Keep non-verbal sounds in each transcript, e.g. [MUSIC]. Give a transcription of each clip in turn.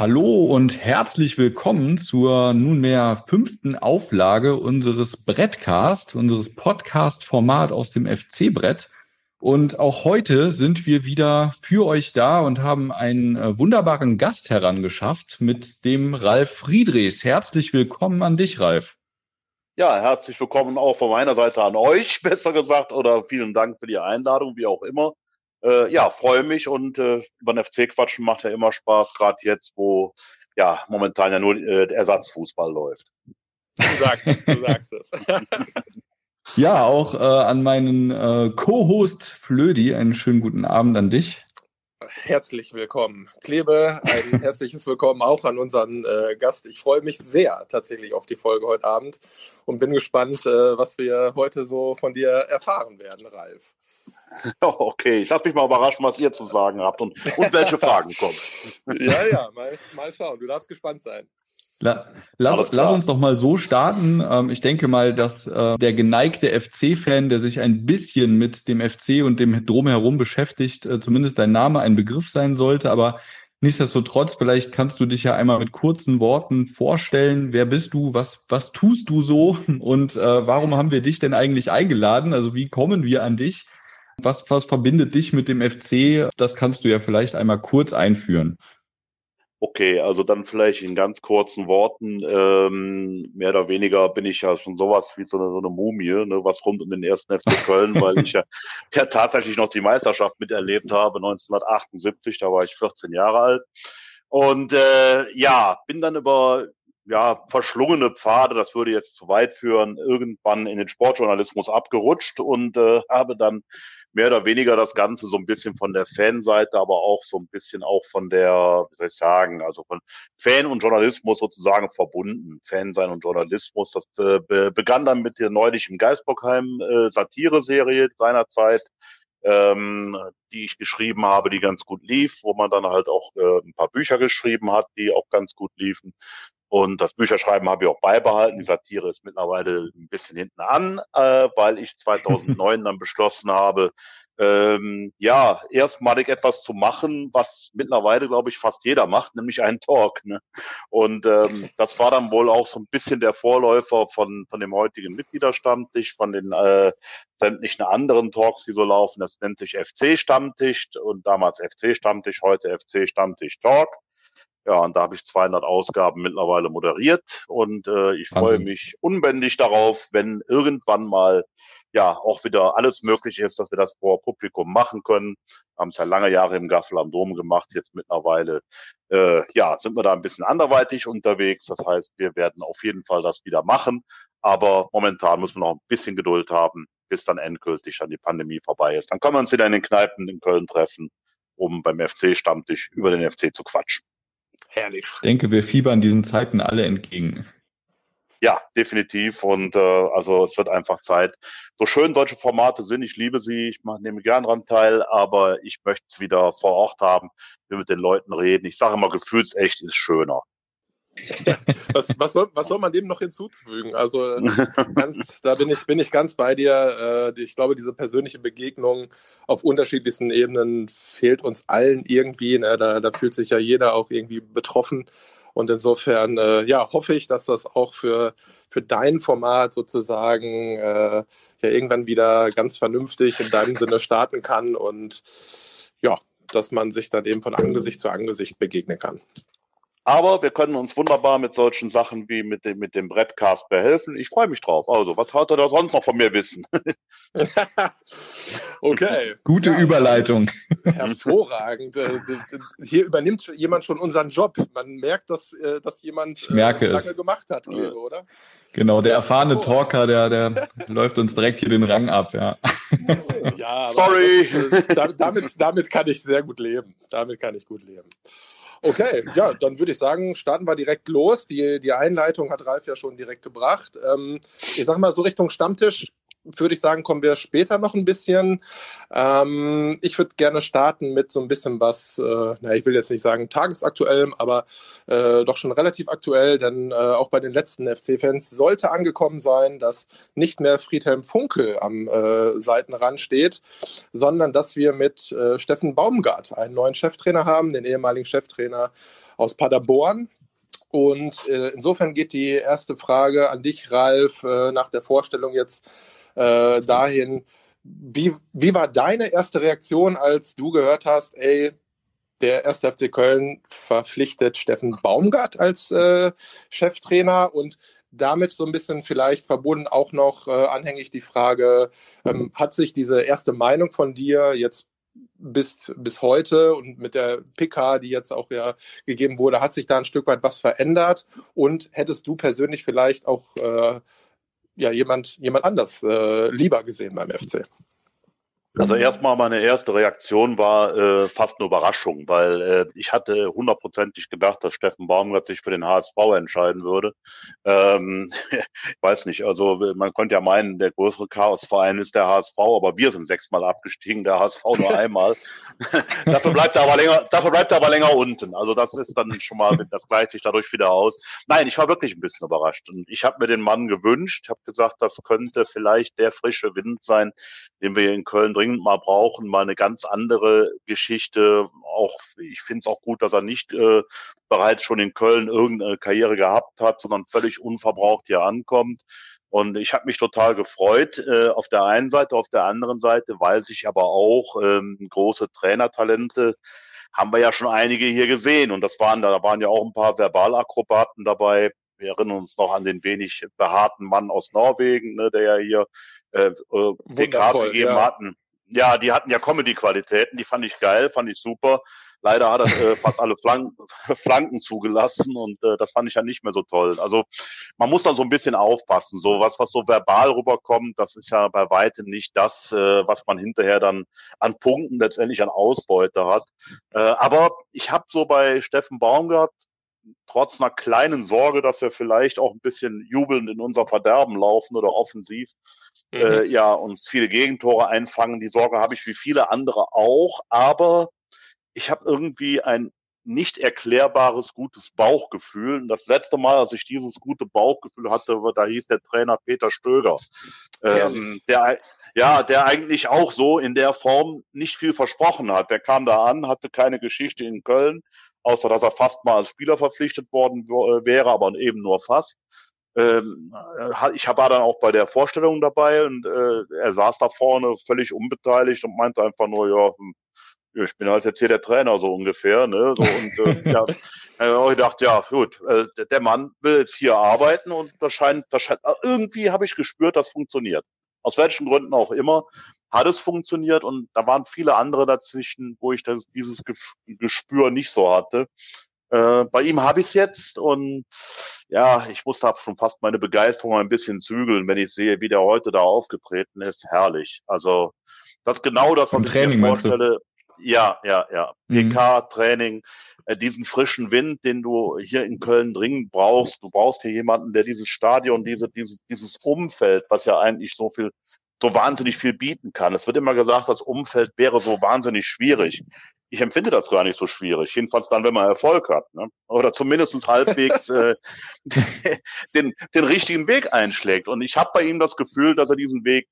Hallo und herzlich willkommen zur nunmehr fünften Auflage unseres Brettcast, unseres Podcast-Format aus dem FC-Brett. Und auch heute sind wir wieder für euch da und haben einen äh, wunderbaren Gast herangeschafft mit dem Ralf Friedrichs. Herzlich willkommen an dich, Ralf. Ja, herzlich willkommen auch von meiner Seite an euch, [LAUGHS] besser gesagt, oder vielen Dank für die Einladung, wie auch immer äh, ja, freue mich und äh, über den FC quatschen macht ja immer Spaß, gerade jetzt, wo ja momentan ja nur äh, Ersatzfußball läuft. Du sagst es, du sagst es. [LAUGHS] ja, auch äh, an meinen äh, Co-Host Flödi einen schönen guten Abend an dich. Herzlich willkommen. Klebe, ein [LAUGHS] herzliches Willkommen auch an unseren äh, Gast. Ich freue mich sehr tatsächlich auf die Folge heute Abend und bin gespannt, äh, was wir heute so von dir erfahren werden, Ralf. [LAUGHS] Okay, ich lasse mich mal überraschen, was ihr zu sagen habt und, und welche [LAUGHS] Fragen kommen. Ja, ja, mal, mal schauen. Du darfst gespannt sein. La, lass, lass, uns doch mal so starten. Ähm, ich denke mal, dass äh, der geneigte FC-Fan, der sich ein bisschen mit dem FC und dem Drumherum beschäftigt, äh, zumindest dein Name ein Begriff sein sollte. Aber nichtsdestotrotz, vielleicht kannst du dich ja einmal mit kurzen Worten vorstellen. Wer bist du? Was, was tust du so? Und äh, warum haben wir dich denn eigentlich eingeladen? Also wie kommen wir an dich? Was, was verbindet dich mit dem FC? Das kannst du ja vielleicht einmal kurz einführen. Okay, also dann vielleicht in ganz kurzen Worten, ähm, mehr oder weniger bin ich ja schon sowas wie so eine, so eine Mumie, ne, was rund um den ersten FC [LAUGHS] Köln, weil ich ja, ja tatsächlich noch die Meisterschaft miterlebt habe, 1978, da war ich 14 Jahre alt. Und äh, ja, bin dann über ja, verschlungene Pfade, das würde jetzt zu weit führen, irgendwann in den Sportjournalismus abgerutscht und äh, habe dann mehr oder weniger das Ganze so ein bisschen von der Fanseite, aber auch so ein bisschen auch von der, wie soll ich sagen, also von Fan und Journalismus sozusagen verbunden. Fan sein und Journalismus. Das äh, begann dann mit der neulich im Geisbockheim äh, Satire-Serie seinerzeit. Ähm, die ich geschrieben habe, die ganz gut lief, wo man dann halt auch äh, ein paar Bücher geschrieben hat, die auch ganz gut liefen. Und das Bücherschreiben habe ich auch beibehalten. Die Satire ist mittlerweile ein bisschen hinten an, äh, weil ich 2009 [LAUGHS] dann beschlossen habe, ähm, ja, erstmalig etwas zu machen, was mittlerweile, glaube ich, fast jeder macht, nämlich einen Talk. Ne? Und ähm, das war dann wohl auch so ein bisschen der Vorläufer von, von dem heutigen Mitgliederstammtisch, von den äh, sämtlichen anderen Talks, die so laufen. Das nennt sich FC-Stammtisch und damals FC-Stammtisch, heute FC-Stammtisch Talk. Ja, und da habe ich 200 Ausgaben mittlerweile moderiert und äh, ich freue mich unbändig darauf, wenn irgendwann mal ja auch wieder alles möglich ist, dass wir das vor Publikum machen können. Wir haben es ja lange Jahre im Gaffel am Dom gemacht, jetzt mittlerweile äh, ja sind wir da ein bisschen anderweitig unterwegs. Das heißt, wir werden auf jeden Fall das wieder machen, aber momentan müssen wir noch ein bisschen Geduld haben, bis dann endgültig dann die Pandemie vorbei ist. Dann können wir uns wieder in den Kneipen in Köln treffen, um beim FC-Stammtisch über den FC zu quatschen. Herrlich. Ich denke, wir fiebern diesen Zeiten alle entgegen. Ja, definitiv. Und äh, also es wird einfach Zeit. So schön deutsche Formate sind, ich liebe sie, ich mach, nehme gern dran teil, aber ich möchte es wieder vor Ort haben, wir mit den Leuten reden. Ich sage immer, gefühlsecht ist schöner. [LAUGHS] was, was, soll, was soll man dem noch hinzufügen? Also ganz, da bin ich, bin ich ganz bei dir. Äh, ich glaube, diese persönliche Begegnung auf unterschiedlichsten Ebenen fehlt uns allen irgendwie. Ne? Da, da fühlt sich ja jeder auch irgendwie betroffen. Und insofern, äh, ja, hoffe ich, dass das auch für, für dein Format sozusagen äh, ja irgendwann wieder ganz vernünftig in deinem Sinne starten kann und ja, dass man sich dann eben von Angesicht zu Angesicht begegnen kann. Aber wir können uns wunderbar mit solchen Sachen wie mit dem, mit dem Brettcast behelfen. Ich freue mich drauf. Also, was hat er da sonst noch von mir wissen? [LAUGHS] okay. Gute ja, Überleitung. Hervorragend. Äh, hier übernimmt jemand schon unseren Job. Man merkt, dass, äh, dass jemand merke lange es. gemacht hat, oder? Genau, der erfahrene oh. Talker, der, der [LAUGHS] läuft uns direkt hier den Rang ab, ja. Ja, sorry. Das, damit, damit kann ich sehr gut leben. Damit kann ich gut leben. Okay, ja, dann würde ich sagen, starten wir direkt los. Die, die Einleitung hat Ralf ja schon direkt gebracht. Ähm, ich sag mal so Richtung Stammtisch. Würde ich sagen, kommen wir später noch ein bisschen. Ähm, ich würde gerne starten mit so ein bisschen was, äh, na, ich will jetzt nicht sagen tagesaktuellem, aber äh, doch schon relativ aktuell, denn äh, auch bei den letzten FC-Fans sollte angekommen sein, dass nicht mehr Friedhelm Funkel am äh, Seitenrand steht, sondern dass wir mit äh, Steffen Baumgart einen neuen Cheftrainer haben, den ehemaligen Cheftrainer aus Paderborn, und äh, insofern geht die erste Frage an dich, Ralf, äh, nach der Vorstellung jetzt äh, dahin. Wie, wie war deine erste Reaktion, als du gehört hast, ey, der 1. FC Köln verpflichtet Steffen Baumgart als äh, Cheftrainer und damit so ein bisschen vielleicht verbunden auch noch äh, anhängig die Frage, ähm, hat sich diese erste Meinung von dir jetzt bis, bis heute und mit der PK, die jetzt auch ja gegeben wurde, hat sich da ein Stück weit was verändert und hättest du persönlich vielleicht auch äh, ja jemand, jemand anders äh, lieber gesehen beim FC. Also erstmal meine erste Reaktion war äh, fast eine Überraschung, weil äh, ich hatte hundertprozentig gedacht, dass Steffen Baumgart sich für den HSV entscheiden würde. Ähm, [LAUGHS] ich weiß nicht, also man könnte ja meinen, der größere Chaosverein ist der HSV, aber wir sind sechsmal abgestiegen, der HSV nur [LAUGHS] einmal. [LAUGHS] dafür bleibt er aber länger, dafür bleibt er aber länger unten. Also das ist dann schon mal, das gleicht sich dadurch wieder aus. Nein, ich war wirklich ein bisschen überrascht und ich habe mir den Mann gewünscht. Ich habe gesagt, das könnte vielleicht der frische Wind sein, den wir hier in Köln dringend mal brauchen, mal eine ganz andere Geschichte. Auch ich finde es auch gut, dass er nicht äh, bereits schon in Köln irgendeine Karriere gehabt hat, sondern völlig unverbraucht hier ankommt. Und ich habe mich total gefreut äh, auf der einen Seite, auf der anderen Seite weiß ich aber auch ähm, große Trainertalente haben wir ja schon einige hier gesehen und das waren da waren ja auch ein paar Verbalakrobaten dabei. Wir erinnern uns noch an den wenig behaarten Mann aus Norwegen, ne, der ja hier äh, äh, PKs gegeben ja. hatten ja, die hatten ja Comedy-Qualitäten, die fand ich geil, fand ich super. Leider hat er äh, fast alle Flanken, [LAUGHS] Flanken zugelassen und äh, das fand ich ja nicht mehr so toll. Also man muss da so ein bisschen aufpassen. So was, was so verbal rüberkommt, das ist ja bei weitem nicht das, äh, was man hinterher dann an Punkten letztendlich an Ausbeute hat. Äh, aber ich habe so bei Steffen Baumgart trotz einer kleinen Sorge, dass wir vielleicht auch ein bisschen jubelnd in unser Verderben laufen oder offensiv, mhm. äh, ja, uns viele Gegentore einfangen. Die Sorge habe ich wie viele andere auch, aber ich habe irgendwie ein nicht erklärbares gutes Bauchgefühl. Und das letzte Mal, als ich dieses gute Bauchgefühl hatte, da hieß der Trainer Peter Stöger, ähm, der ja, der eigentlich auch so in der Form nicht viel versprochen hat. Der kam da an, hatte keine Geschichte in Köln, außer dass er fast mal als Spieler verpflichtet worden äh, wäre, aber eben nur fast. Ähm, äh, ich war dann auch bei der Vorstellung dabei und äh, er saß da vorne völlig unbeteiligt und meinte einfach nur, ja, hm, ich bin halt jetzt hier der Trainer so ungefähr, ne? So, und äh, [LAUGHS] ja, äh, ich dachte, ja, gut, äh, der Mann will jetzt hier arbeiten und das scheint, das scheint, irgendwie habe ich gespürt, das funktioniert. Aus welchen Gründen auch immer hat es funktioniert und da waren viele andere dazwischen, wo ich das, dieses Gespür nicht so hatte. Äh, bei ihm habe ich es jetzt und ja, ich musste da schon fast meine Begeisterung ein bisschen zügeln, wenn ich sehe, wie der heute da aufgetreten ist. Herrlich. Also das ist genau das, was ich Training, mir vorstelle. Ja, ja, ja. Mhm. PK-Training, äh, diesen frischen Wind, den du hier in Köln dringend brauchst. Du brauchst hier jemanden, der dieses Stadion, diese, dieses, dieses Umfeld, was ja eigentlich so viel so wahnsinnig viel bieten kann. Es wird immer gesagt, das Umfeld wäre so wahnsinnig schwierig. Ich empfinde das gar nicht so schwierig, jedenfalls dann, wenn man Erfolg hat. Ne? Oder zumindest halbwegs [LAUGHS] äh, [LAUGHS] den, den richtigen Weg einschlägt. Und ich habe bei ihm das Gefühl, dass er diesen Weg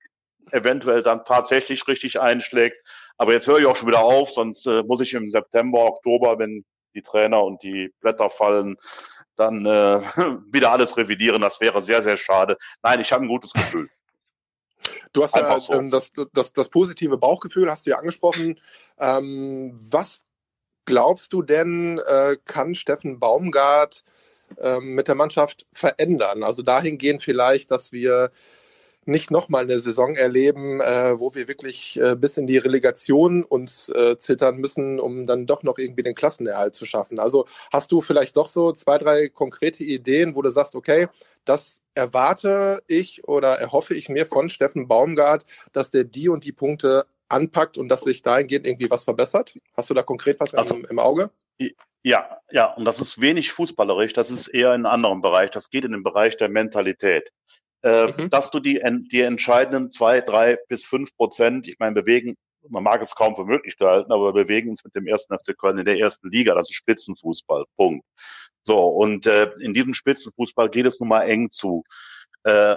eventuell dann tatsächlich richtig einschlägt. Aber jetzt höre ich auch schon wieder auf, sonst äh, muss ich im September, Oktober, wenn die Trainer und die Blätter fallen, dann äh, [LAUGHS] wieder alles revidieren. Das wäre sehr, sehr schade. Nein, ich habe ein gutes Gefühl. Du hast ja so. ähm, das, das, das positive Bauchgefühl, hast du ja angesprochen. Ähm, was glaubst du denn, äh, kann Steffen Baumgart äh, mit der Mannschaft verändern? Also dahingehend vielleicht, dass wir nicht nochmal eine Saison erleben, äh, wo wir wirklich äh, bis in die Relegation uns äh, zittern müssen, um dann doch noch irgendwie den Klassenerhalt zu schaffen. Also hast du vielleicht doch so zwei, drei konkrete Ideen, wo du sagst, okay, das erwarte ich oder erhoffe ich mir von Steffen Baumgart, dass der die und die Punkte anpackt und dass sich dahingehend irgendwie was verbessert? Hast du da konkret was also, im, im Auge? Ja, ja, und das ist wenig fußballerisch, das ist eher in einem anderen Bereich, das geht in den Bereich der Mentalität. äh, mhm. dass du die, die entscheidenden zwei, drei bis fünf Prozent, ich meine, bewegen, man mag es kaum für möglich gehalten, aber wir bewegen uns mit dem ersten FC Köln in der ersten Liga. Das ist Spitzenfußball. Punkt. So, und äh, in diesem Spitzenfußball geht es nun mal eng zu. Äh,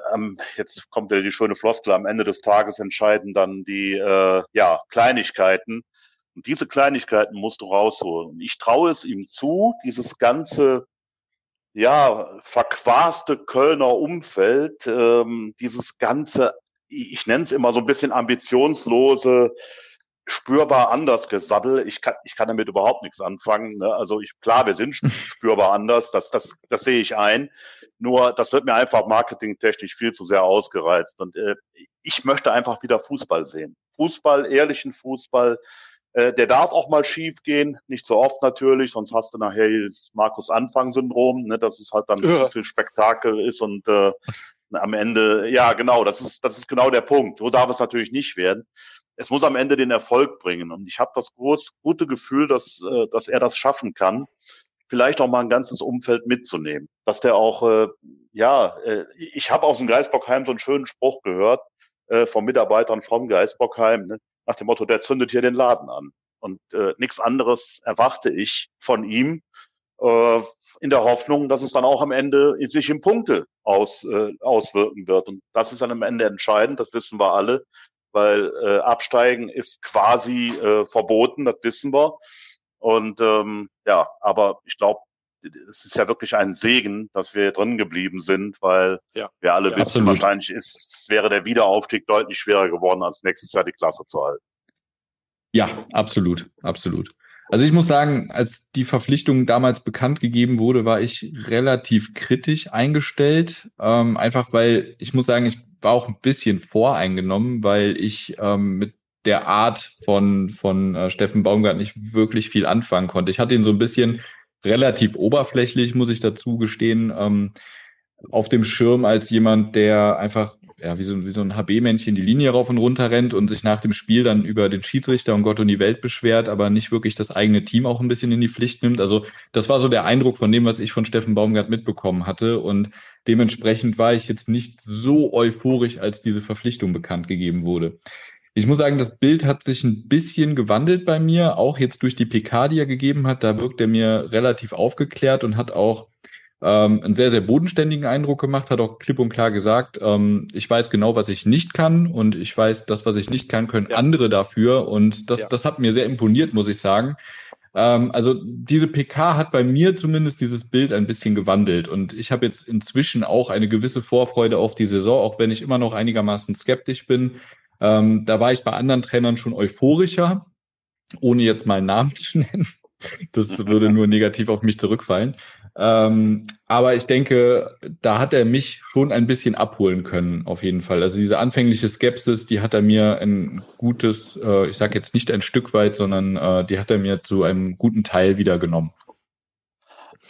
jetzt kommt ja die schöne Floskel, am Ende des Tages entscheiden dann die äh, ja, Kleinigkeiten. Und diese Kleinigkeiten musst du rausholen. Ich traue es ihm zu, dieses ganze ja, verquaste Kölner Umfeld, ähm, dieses ganze, ich nenne es immer so ein bisschen ambitionslose, spürbar anders gesabbel. Ich kann, ich kann damit überhaupt nichts anfangen. Ne? Also ich, klar, wir sind [LAUGHS] spürbar anders, das, das, das sehe ich ein. Nur, das wird mir einfach marketingtechnisch viel zu sehr ausgereizt. Und äh, ich möchte einfach wieder Fußball sehen. Fußball, ehrlichen Fußball, äh, der darf auch mal schief gehen, nicht so oft natürlich, sonst hast du nachher das Markus-Anfang-Syndrom, ne, dass es halt dann ja. zu viel Spektakel ist und äh, am Ende, ja genau, das ist, das ist genau der Punkt. So darf es natürlich nicht werden. Es muss am Ende den Erfolg bringen. Und ich habe das groß, gute Gefühl, dass, äh, dass er das schaffen kann, vielleicht auch mal ein ganzes Umfeld mitzunehmen. Dass der auch, äh, ja, äh, ich habe aus dem Geisbockheim so einen schönen Spruch gehört äh, von Mitarbeitern vom Geisbockheim, ne? nach dem Motto, der zündet hier den Laden an. Und äh, nichts anderes erwarte ich von ihm, äh, in der Hoffnung, dass es dann auch am Ende sich in Punkte aus, äh, auswirken wird. Und das ist dann am Ende entscheidend, das wissen wir alle, weil äh, Absteigen ist quasi äh, verboten, das wissen wir. Und ähm, ja, aber ich glaube, es ist ja wirklich ein Segen, dass wir drin geblieben sind, weil ja. wir alle ja, wissen, absolut. wahrscheinlich ist, wäre der Wiederaufstieg deutlich schwerer geworden, als nächstes Jahr die Klasse zu halten. Ja, absolut, absolut. Also ich muss sagen, als die Verpflichtung damals bekannt gegeben wurde, war ich relativ kritisch eingestellt. Ähm, einfach weil ich muss sagen, ich war auch ein bisschen voreingenommen, weil ich ähm, mit der Art von, von äh, Steffen Baumgart nicht wirklich viel anfangen konnte. Ich hatte ihn so ein bisschen relativ oberflächlich, muss ich dazu gestehen, ähm, auf dem Schirm als jemand, der einfach ja, wie so, wie so ein HB-Männchen die Linie rauf und runter rennt und sich nach dem Spiel dann über den Schiedsrichter und Gott und die Welt beschwert, aber nicht wirklich das eigene Team auch ein bisschen in die Pflicht nimmt. Also das war so der Eindruck von dem, was ich von Steffen Baumgart mitbekommen hatte. Und dementsprechend war ich jetzt nicht so euphorisch, als diese Verpflichtung bekannt gegeben wurde. Ich muss sagen, das Bild hat sich ein bisschen gewandelt bei mir, auch jetzt durch die PK, die er gegeben hat. Da wirkt er mir relativ aufgeklärt und hat auch ähm, einen sehr, sehr bodenständigen Eindruck gemacht, hat auch klipp und klar gesagt, ähm, ich weiß genau, was ich nicht kann und ich weiß, das, was ich nicht kann, können ja. andere dafür. Und das, ja. das hat mir sehr imponiert, muss ich sagen. Ähm, also diese PK hat bei mir zumindest dieses Bild ein bisschen gewandelt und ich habe jetzt inzwischen auch eine gewisse Vorfreude auf die Saison, auch wenn ich immer noch einigermaßen skeptisch bin. Ähm, da war ich bei anderen Trainern schon euphorischer, ohne jetzt mal einen Namen [LAUGHS] zu nennen. Das würde nur negativ auf mich zurückfallen. Ähm, aber ich denke, da hat er mich schon ein bisschen abholen können, auf jeden Fall. Also diese anfängliche Skepsis, die hat er mir ein gutes, äh, ich sage jetzt nicht ein Stück weit, sondern äh, die hat er mir zu einem guten Teil wieder genommen.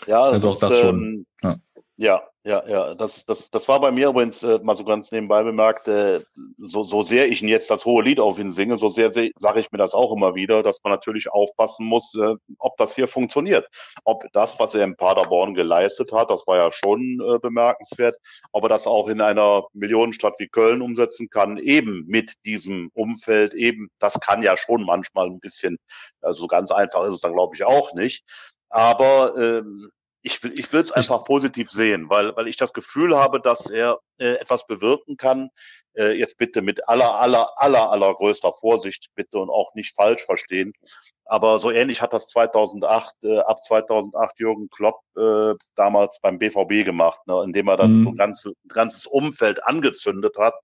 Ja, also auch das schon. Ähm, ja. Ja, ja, ja. Das, das, das war bei mir übrigens äh, mal so ganz nebenbei bemerkt, äh, so, so sehr ich jetzt das hohe Lied auf ihn singe, so sehr, sehr sage ich mir das auch immer wieder, dass man natürlich aufpassen muss, äh, ob das hier funktioniert. Ob das, was er in Paderborn geleistet hat, das war ja schon äh, bemerkenswert, ob er das auch in einer Millionenstadt wie Köln umsetzen kann, eben mit diesem Umfeld, eben, das kann ja schon manchmal ein bisschen, also ganz einfach ist es dann glaube ich auch nicht. Aber ähm, ich will, ich will es einfach positiv sehen, weil, weil ich das Gefühl habe, dass er äh, etwas bewirken kann. Äh, jetzt bitte mit aller, aller, aller, allergrößter Vorsicht bitte und auch nicht falsch verstehen. Aber so ähnlich hat das 2008, äh, ab 2008 Jürgen Klopp äh, damals beim BVB gemacht, ne, indem er dann mhm. so ein ganzes, ganzes Umfeld angezündet hat,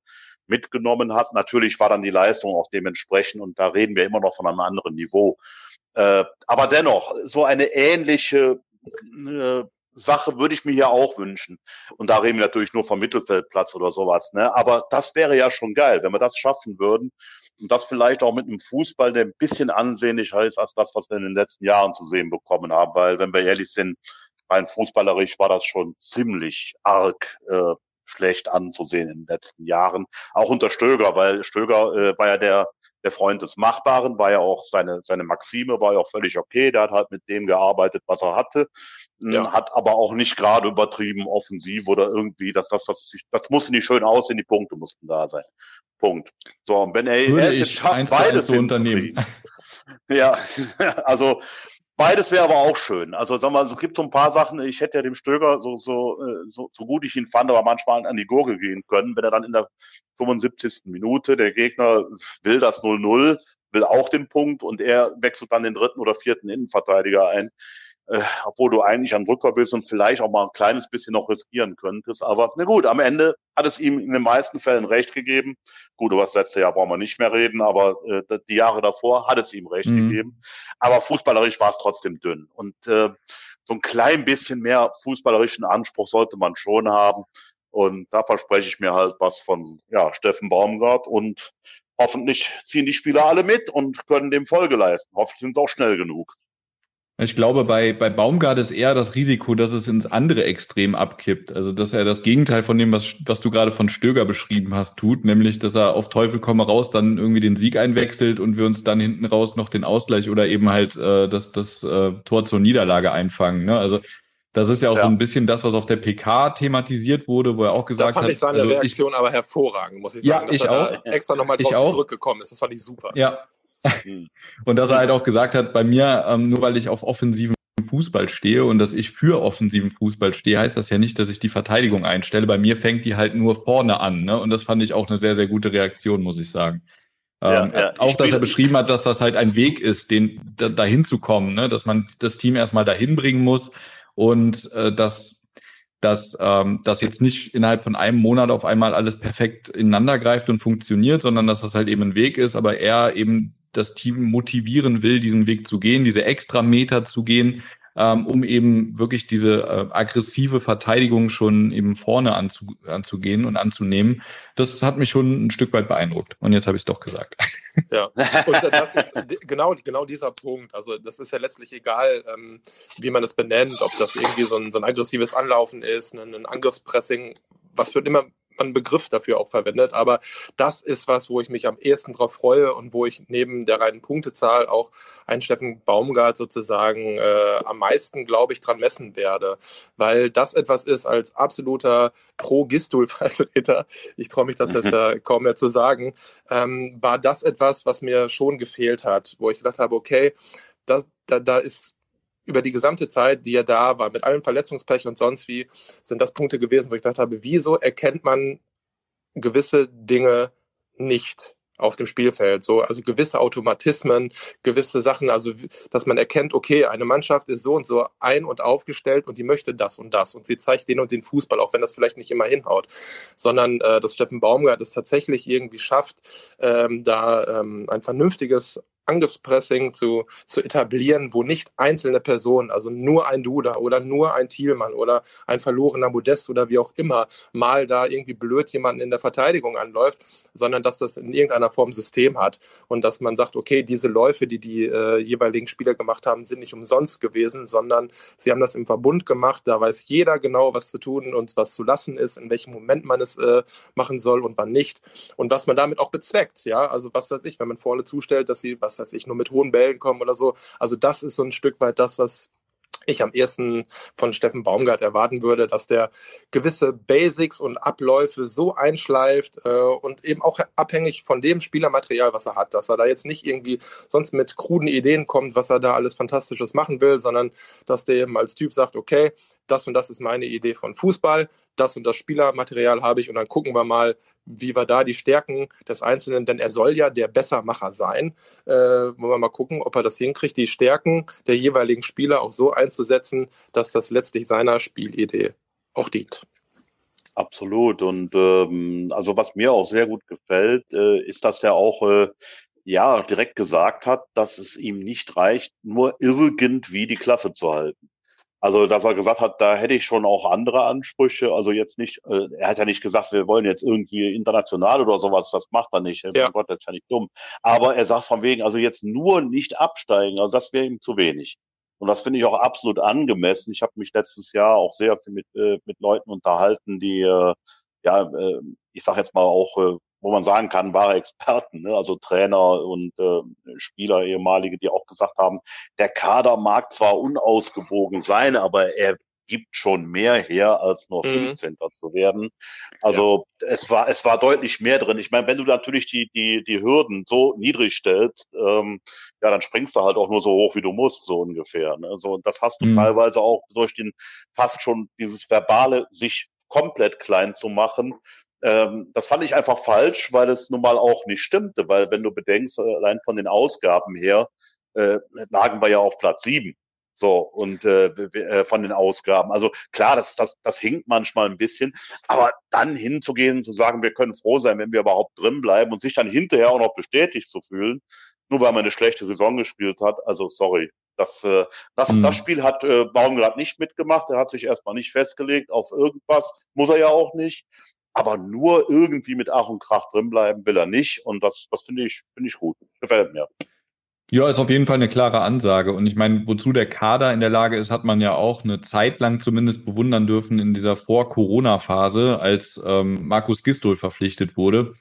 mitgenommen hat. Natürlich war dann die Leistung auch dementsprechend und da reden wir immer noch von einem anderen Niveau. Äh, aber dennoch, so eine ähnliche äh, Sache würde ich mir ja auch wünschen. Und da reden wir natürlich nur vom Mittelfeldplatz oder sowas. Ne? Aber das wäre ja schon geil, wenn wir das schaffen würden. Und das vielleicht auch mit einem Fußball, der ein bisschen ansehnlicher ist als das, was wir in den letzten Jahren zu sehen bekommen haben. Weil, wenn wir ehrlich sind, rein fußballerisch war das schon ziemlich arg äh, schlecht anzusehen in den letzten Jahren. Auch unter Stöger, weil Stöger äh, war ja der der Freund des Machbaren, war ja auch seine, seine Maxime, war ja auch völlig okay. Der hat halt mit dem gearbeitet, was er hatte. Ja. Hat aber auch nicht gerade übertrieben offensiv oder irgendwie, dass das, das, das musste nicht schön aussehen, die Punkte mussten da sein. Punkt. So, und wenn er, er es jetzt schafft, beides zu unternehmen. Ja, [LAUGHS] also Beides wäre aber auch schön. Also sagen wir mal, es gibt so ein paar Sachen, ich hätte ja dem Stöger, so, so, äh, so, so gut ich ihn fand, aber manchmal an die Gurgel gehen können, wenn er dann in der 75. Minute, der Gegner will das 0-0, will auch den Punkt und er wechselt dann den dritten oder vierten Innenverteidiger ein äh, obwohl du eigentlich am Drücker bist und vielleicht auch mal ein kleines bisschen noch riskieren könntest. Aber na gut, am Ende hat es ihm in den meisten Fällen recht gegeben. Gut, über das letzte Jahr brauchen wir nicht mehr reden, aber äh, die Jahre davor hat es ihm recht mhm. gegeben. Aber fußballerisch war es trotzdem dünn. Und äh, so ein klein bisschen mehr fußballerischen Anspruch sollte man schon haben. Und da verspreche ich mir halt was von ja, Steffen Baumgart und hoffentlich ziehen die Spieler alle mit und können dem Folge leisten. Hoffentlich sind sie auch schnell genug. Ich glaube, bei, bei Baumgart ist eher das Risiko, dass es ins andere Extrem abkippt. Also, dass er das Gegenteil von dem, was, was du gerade von Stöger beschrieben hast, tut, nämlich, dass er auf Teufel komme raus dann irgendwie den Sieg einwechselt und wir uns dann hinten raus noch den Ausgleich oder eben halt äh, das, das äh, Tor zur Niederlage einfangen. Ne? Also, das ist ja auch ja. so ein bisschen das, was auf der PK thematisiert wurde, wo er auch gesagt hat. Da fand ich seine also Reaktion ich, aber hervorragend, muss ich sagen. Ja, ich auch. extra nochmal drauf zurückgekommen ist. Das fand ich super. Ja, und dass er halt auch gesagt hat, bei mir, ähm, nur weil ich auf offensiven Fußball stehe und dass ich für offensiven Fußball stehe, heißt das ja nicht, dass ich die Verteidigung einstelle. Bei mir fängt die halt nur vorne an. Ne? Und das fand ich auch eine sehr, sehr gute Reaktion, muss ich sagen. Ja, ähm, ja, auch, dass er beschrieben hat, dass das halt ein Weg ist, den da, dahin zu kommen, ne? dass man das Team erstmal dahin bringen muss und äh, dass dass ähm, das jetzt nicht innerhalb von einem Monat auf einmal alles perfekt ineinander greift und funktioniert, sondern dass das halt eben ein Weg ist, aber er eben das Team motivieren will, diesen Weg zu gehen, diese extra Meter zu gehen, ähm, um eben wirklich diese äh, aggressive Verteidigung schon eben vorne anzu, anzugehen und anzunehmen. Das hat mich schon ein Stück weit beeindruckt. Und jetzt habe ich es doch gesagt. [LAUGHS] Ja, und das ist genau, genau dieser Punkt. Also das ist ja letztlich egal, ähm, wie man es benennt, ob das irgendwie so ein, so ein aggressives Anlaufen ist, ein, ein Angriffspressing, was für immer man Begriff dafür auch verwendet. Aber das ist was, wo ich mich am ehesten drauf freue und wo ich neben der reinen Punktezahl auch einen Steffen Baumgart sozusagen äh, am meisten, glaube ich, dran messen werde. Weil das etwas ist als absoluter Pro-Gistul-Vertreter, ich traue mich das jetzt äh, kaum mehr zu sagen, ähm, war das etwas, was mir schon gefehlt hat, wo ich gedacht habe, okay, das, da, da ist über die gesamte Zeit, die er da war, mit allem Verletzungspech und sonst wie, sind das Punkte gewesen, wo ich gedacht habe, wieso erkennt man gewisse Dinge nicht? auf dem Spielfeld. So, also gewisse Automatismen, gewisse Sachen, also dass man erkennt, okay, eine Mannschaft ist so und so ein- und aufgestellt und die möchte das und das und sie zeigt den und den Fußball, auch wenn das vielleicht nicht immer hinhaut, sondern äh, dass Steffen Baumgart es tatsächlich irgendwie schafft, ähm, da ähm, ein vernünftiges Angriffspressing zu, zu etablieren, wo nicht einzelne Personen, also nur ein Duda oder nur ein Thielmann oder ein verlorener Modest oder wie auch immer, mal da irgendwie blöd jemanden in der Verteidigung anläuft, sondern dass das in irgendeiner Form System hat und dass man sagt, okay, diese Läufe, die die äh, jeweiligen Spieler gemacht haben, sind nicht umsonst gewesen, sondern sie haben das im Verbund gemacht. Da weiß jeder genau, was zu tun und was zu lassen ist, in welchem Moment man es äh, machen soll und wann nicht und was man damit auch bezweckt. Ja, also was weiß ich, wenn man vorne zustellt, dass sie was weiß ich, nur mit hohen Bällen kommen oder so. Also das ist so ein Stück weit das, was ich am ersten von Steffen Baumgart erwarten würde, dass der gewisse Basics und Abläufe so einschleift äh, und eben auch abhängig von dem Spielermaterial, was er hat, dass er da jetzt nicht irgendwie sonst mit kruden Ideen kommt, was er da alles Fantastisches machen will, sondern dass der eben als Typ sagt, okay, das und das ist meine Idee von Fußball, das und das Spielermaterial habe ich und dann gucken wir mal, wie wir da die Stärken des Einzelnen, denn er soll ja der Bessermacher sein. Äh, wollen wir mal gucken, ob er das hinkriegt, die Stärken der jeweiligen Spieler auch so einzusetzen, dass das letztlich seiner Spielidee auch dient. Absolut. Und ähm, also was mir auch sehr gut gefällt, äh, ist, dass er auch äh, ja direkt gesagt hat, dass es ihm nicht reicht, nur irgendwie die Klasse zu halten. Also, dass er gesagt hat, da hätte ich schon auch andere Ansprüche. Also jetzt nicht, äh, er hat ja nicht gesagt, wir wollen jetzt irgendwie international oder sowas, das macht er nicht. Ja. Gott, das ist ja nicht dumm. Aber er sagt von wegen, also jetzt nur nicht absteigen, also das wäre ihm zu wenig. Und das finde ich auch absolut angemessen. Ich habe mich letztes Jahr auch sehr viel mit, äh, mit Leuten unterhalten, die, äh, ja, äh, ich sage jetzt mal auch, äh, wo man sagen kann, wahre Experten, ne? also Trainer und äh, Spieler, ehemalige, die auch gesagt haben, der Kader mag zwar unausgewogen sein, aber er gibt schon mehr her, als nur mhm. 15. zu werden. Also ja. es war es war deutlich mehr drin. Ich meine, wenn du natürlich die die die Hürden so niedrig stellst, ähm, ja, dann springst du halt auch nur so hoch, wie du musst, so ungefähr. Ne? So, das hast du mhm. teilweise auch durch den fast schon dieses verbale sich komplett klein zu machen. Ähm, das fand ich einfach falsch, weil es nun mal auch nicht stimmte, weil wenn du bedenkst, äh, allein von den Ausgaben her, äh, lagen wir ja auf Platz sieben. So, und äh, äh, von den Ausgaben. Also klar, das, das, das hinkt manchmal ein bisschen, aber dann hinzugehen, zu sagen, wir können froh sein, wenn wir überhaupt drin bleiben und sich dann hinterher auch noch bestätigt zu fühlen, nur weil man eine schlechte Saison gespielt hat, also sorry. Das, äh, das, mhm. das Spiel hat äh, Baumgart nicht mitgemacht. Er hat sich erstmal nicht festgelegt auf irgendwas. Muss er ja auch nicht. Aber nur irgendwie mit Ach und Krach drinbleiben will er nicht. Und das, das finde ich, finde ich gut. Gefällt mir. Ja, ist auf jeden Fall eine klare Ansage. Und ich meine, wozu der Kader in der Lage ist, hat man ja auch eine Zeit lang zumindest bewundern dürfen in dieser Vor-Corona-Phase, als ähm, Markus Gistol verpflichtet wurde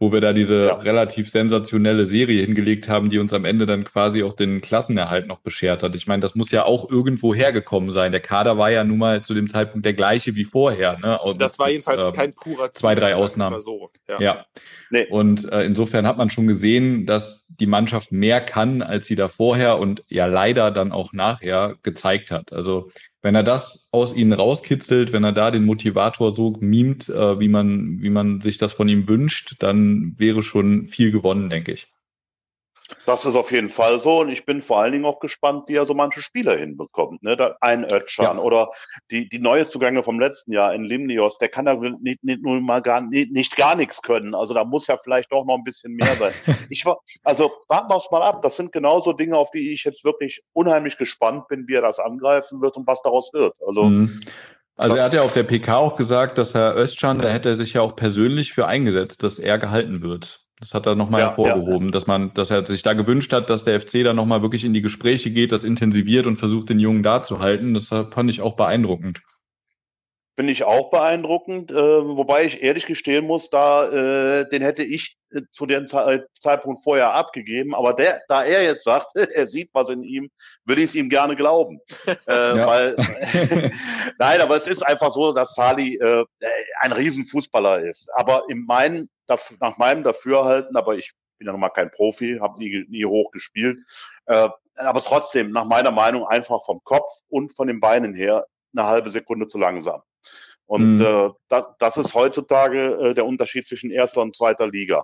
wo wir da diese ja. relativ sensationelle Serie hingelegt haben, die uns am Ende dann quasi auch den Klassenerhalt noch beschert hat. Ich meine, das muss ja auch irgendwo hergekommen sein. Der Kader war ja nun mal zu dem Zeitpunkt der gleiche wie vorher. Ne? Und das war jedenfalls äh, kein purer Zwei, drei Ausnahmen. So. Ja. ja. Nee. Und äh, insofern hat man schon gesehen, dass die Mannschaft mehr kann, als sie da vorher und ja leider dann auch nachher gezeigt hat. Also wenn er das aus ihnen rauskitzelt, wenn er da den Motivator so mimt, äh, wie man, wie man sich das von ihm wünscht, dann wäre schon viel gewonnen, denke ich. Das ist auf jeden Fall so und ich bin vor allen Dingen auch gespannt, wie er so manche Spieler hinbekommt. Ne? Da ein Özcan ja. oder die, die neue Zugänge vom letzten Jahr in Limnios, der kann da nicht, nicht nur mal gar nicht, nicht gar nichts können. Also da muss ja vielleicht doch noch ein bisschen mehr sein. [LAUGHS] ich war, also warten wir es mal ab. Das sind genauso Dinge, auf die ich jetzt wirklich unheimlich gespannt bin, wie er das angreifen wird und was daraus wird. Also mhm. Also er hat ja auf der PK auch gesagt, dass Herr Özcan, da hätte er sich ja auch persönlich für eingesetzt, dass er gehalten wird. Das hat er nochmal ja, hervorgehoben, ja. dass man, dass er sich da gewünscht hat, dass der FC da nochmal wirklich in die Gespräche geht, das intensiviert und versucht, den Jungen da zu halten. Das fand ich auch beeindruckend. Finde ich auch beeindruckend, äh, wobei ich ehrlich gestehen muss, da äh, den hätte ich äh, zu dem Ze Zeitpunkt vorher abgegeben. Aber der, da er jetzt sagt, [LAUGHS] er sieht was in ihm, will ich es ihm gerne glauben. äh, [LAUGHS] ja. weil, [LAUGHS] Nein, aber es ist einfach so, dass Sali äh, ein Riesenfußballer ist. Aber in meinen, nach meinem Dafürhalten, aber ich bin ja noch mal kein Profi, habe nie, nie hoch gespielt. Äh, aber trotzdem, nach meiner Meinung, einfach vom Kopf und von den Beinen her eine halbe Sekunde zu langsam. Und mhm. äh, da, das ist heutzutage äh, der Unterschied zwischen erster und zweiter Liga.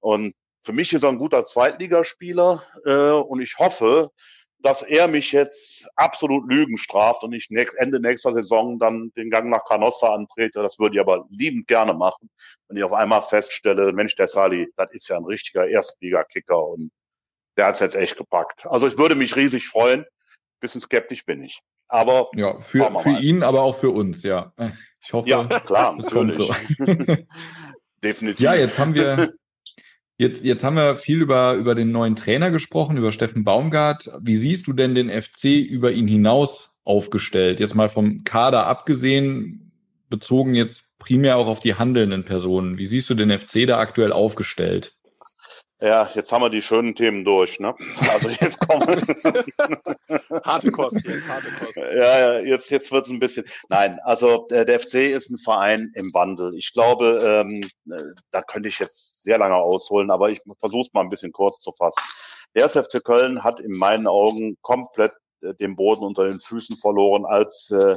Und für mich ist er ein guter Zweitligaspieler äh, und ich hoffe, dass er mich jetzt absolut Lügen straft und ich Ende nächster Saison dann den Gang nach Canossa antrete. Das würde ich aber liebend gerne machen, wenn ich auf einmal feststelle, Mensch, der Sali, das ist ja ein richtiger Erstliga-Kicker und der hat es jetzt echt gepackt. Also ich würde mich riesig freuen. Bisschen skeptisch bin ich. Aber ja, für, für ihn, aber auch für uns, ja. Ich hoffe, ja, klar, [LAUGHS] das kommt so. [LAUGHS] Definitiv. Ja, jetzt haben wir [LAUGHS] Jetzt, jetzt haben wir viel über, über den neuen Trainer gesprochen, über Steffen Baumgart. Wie siehst du denn den FC über ihn hinaus aufgestellt? Jetzt mal vom Kader abgesehen, bezogen jetzt primär auch auf die handelnden Personen. Wie siehst du den FC da aktuell aufgestellt? Ja, jetzt haben wir die schönen Themen durch, ne? Also jetzt kommen [LAUGHS] harte Kosten, harte Kosten. Ja, ja, jetzt jetzt wird's ein bisschen. Nein, also der, der FC ist ein Verein im Wandel. Ich glaube, ähm, da könnte ich jetzt sehr lange ausholen, aber ich versuche es mal ein bisschen kurz zu fassen. Der FC Köln hat in meinen Augen komplett äh, den Boden unter den Füßen verloren, als äh,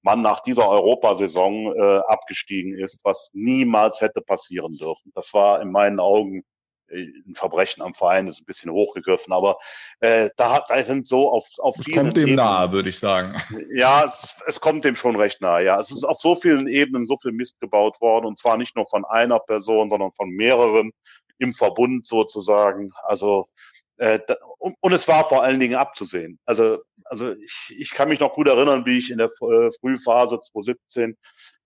man nach dieser Europasaison äh, abgestiegen ist, was niemals hätte passieren dürfen. Das war in meinen Augen ein Verbrechen am Verein ist ein bisschen hochgegriffen, aber äh, da, hat, da sind so auf, auf es vielen kommt dem Ebenen, nahe, würde ich sagen. Ja, es, es kommt dem schon recht nahe. Ja, es ist auf so vielen Ebenen so viel Mist gebaut worden und zwar nicht nur von einer Person, sondern von mehreren im Verbund sozusagen. Also äh, da, und, und es war vor allen Dingen abzusehen. Also also ich, ich kann mich noch gut erinnern, wie ich in der äh, Frühphase 2017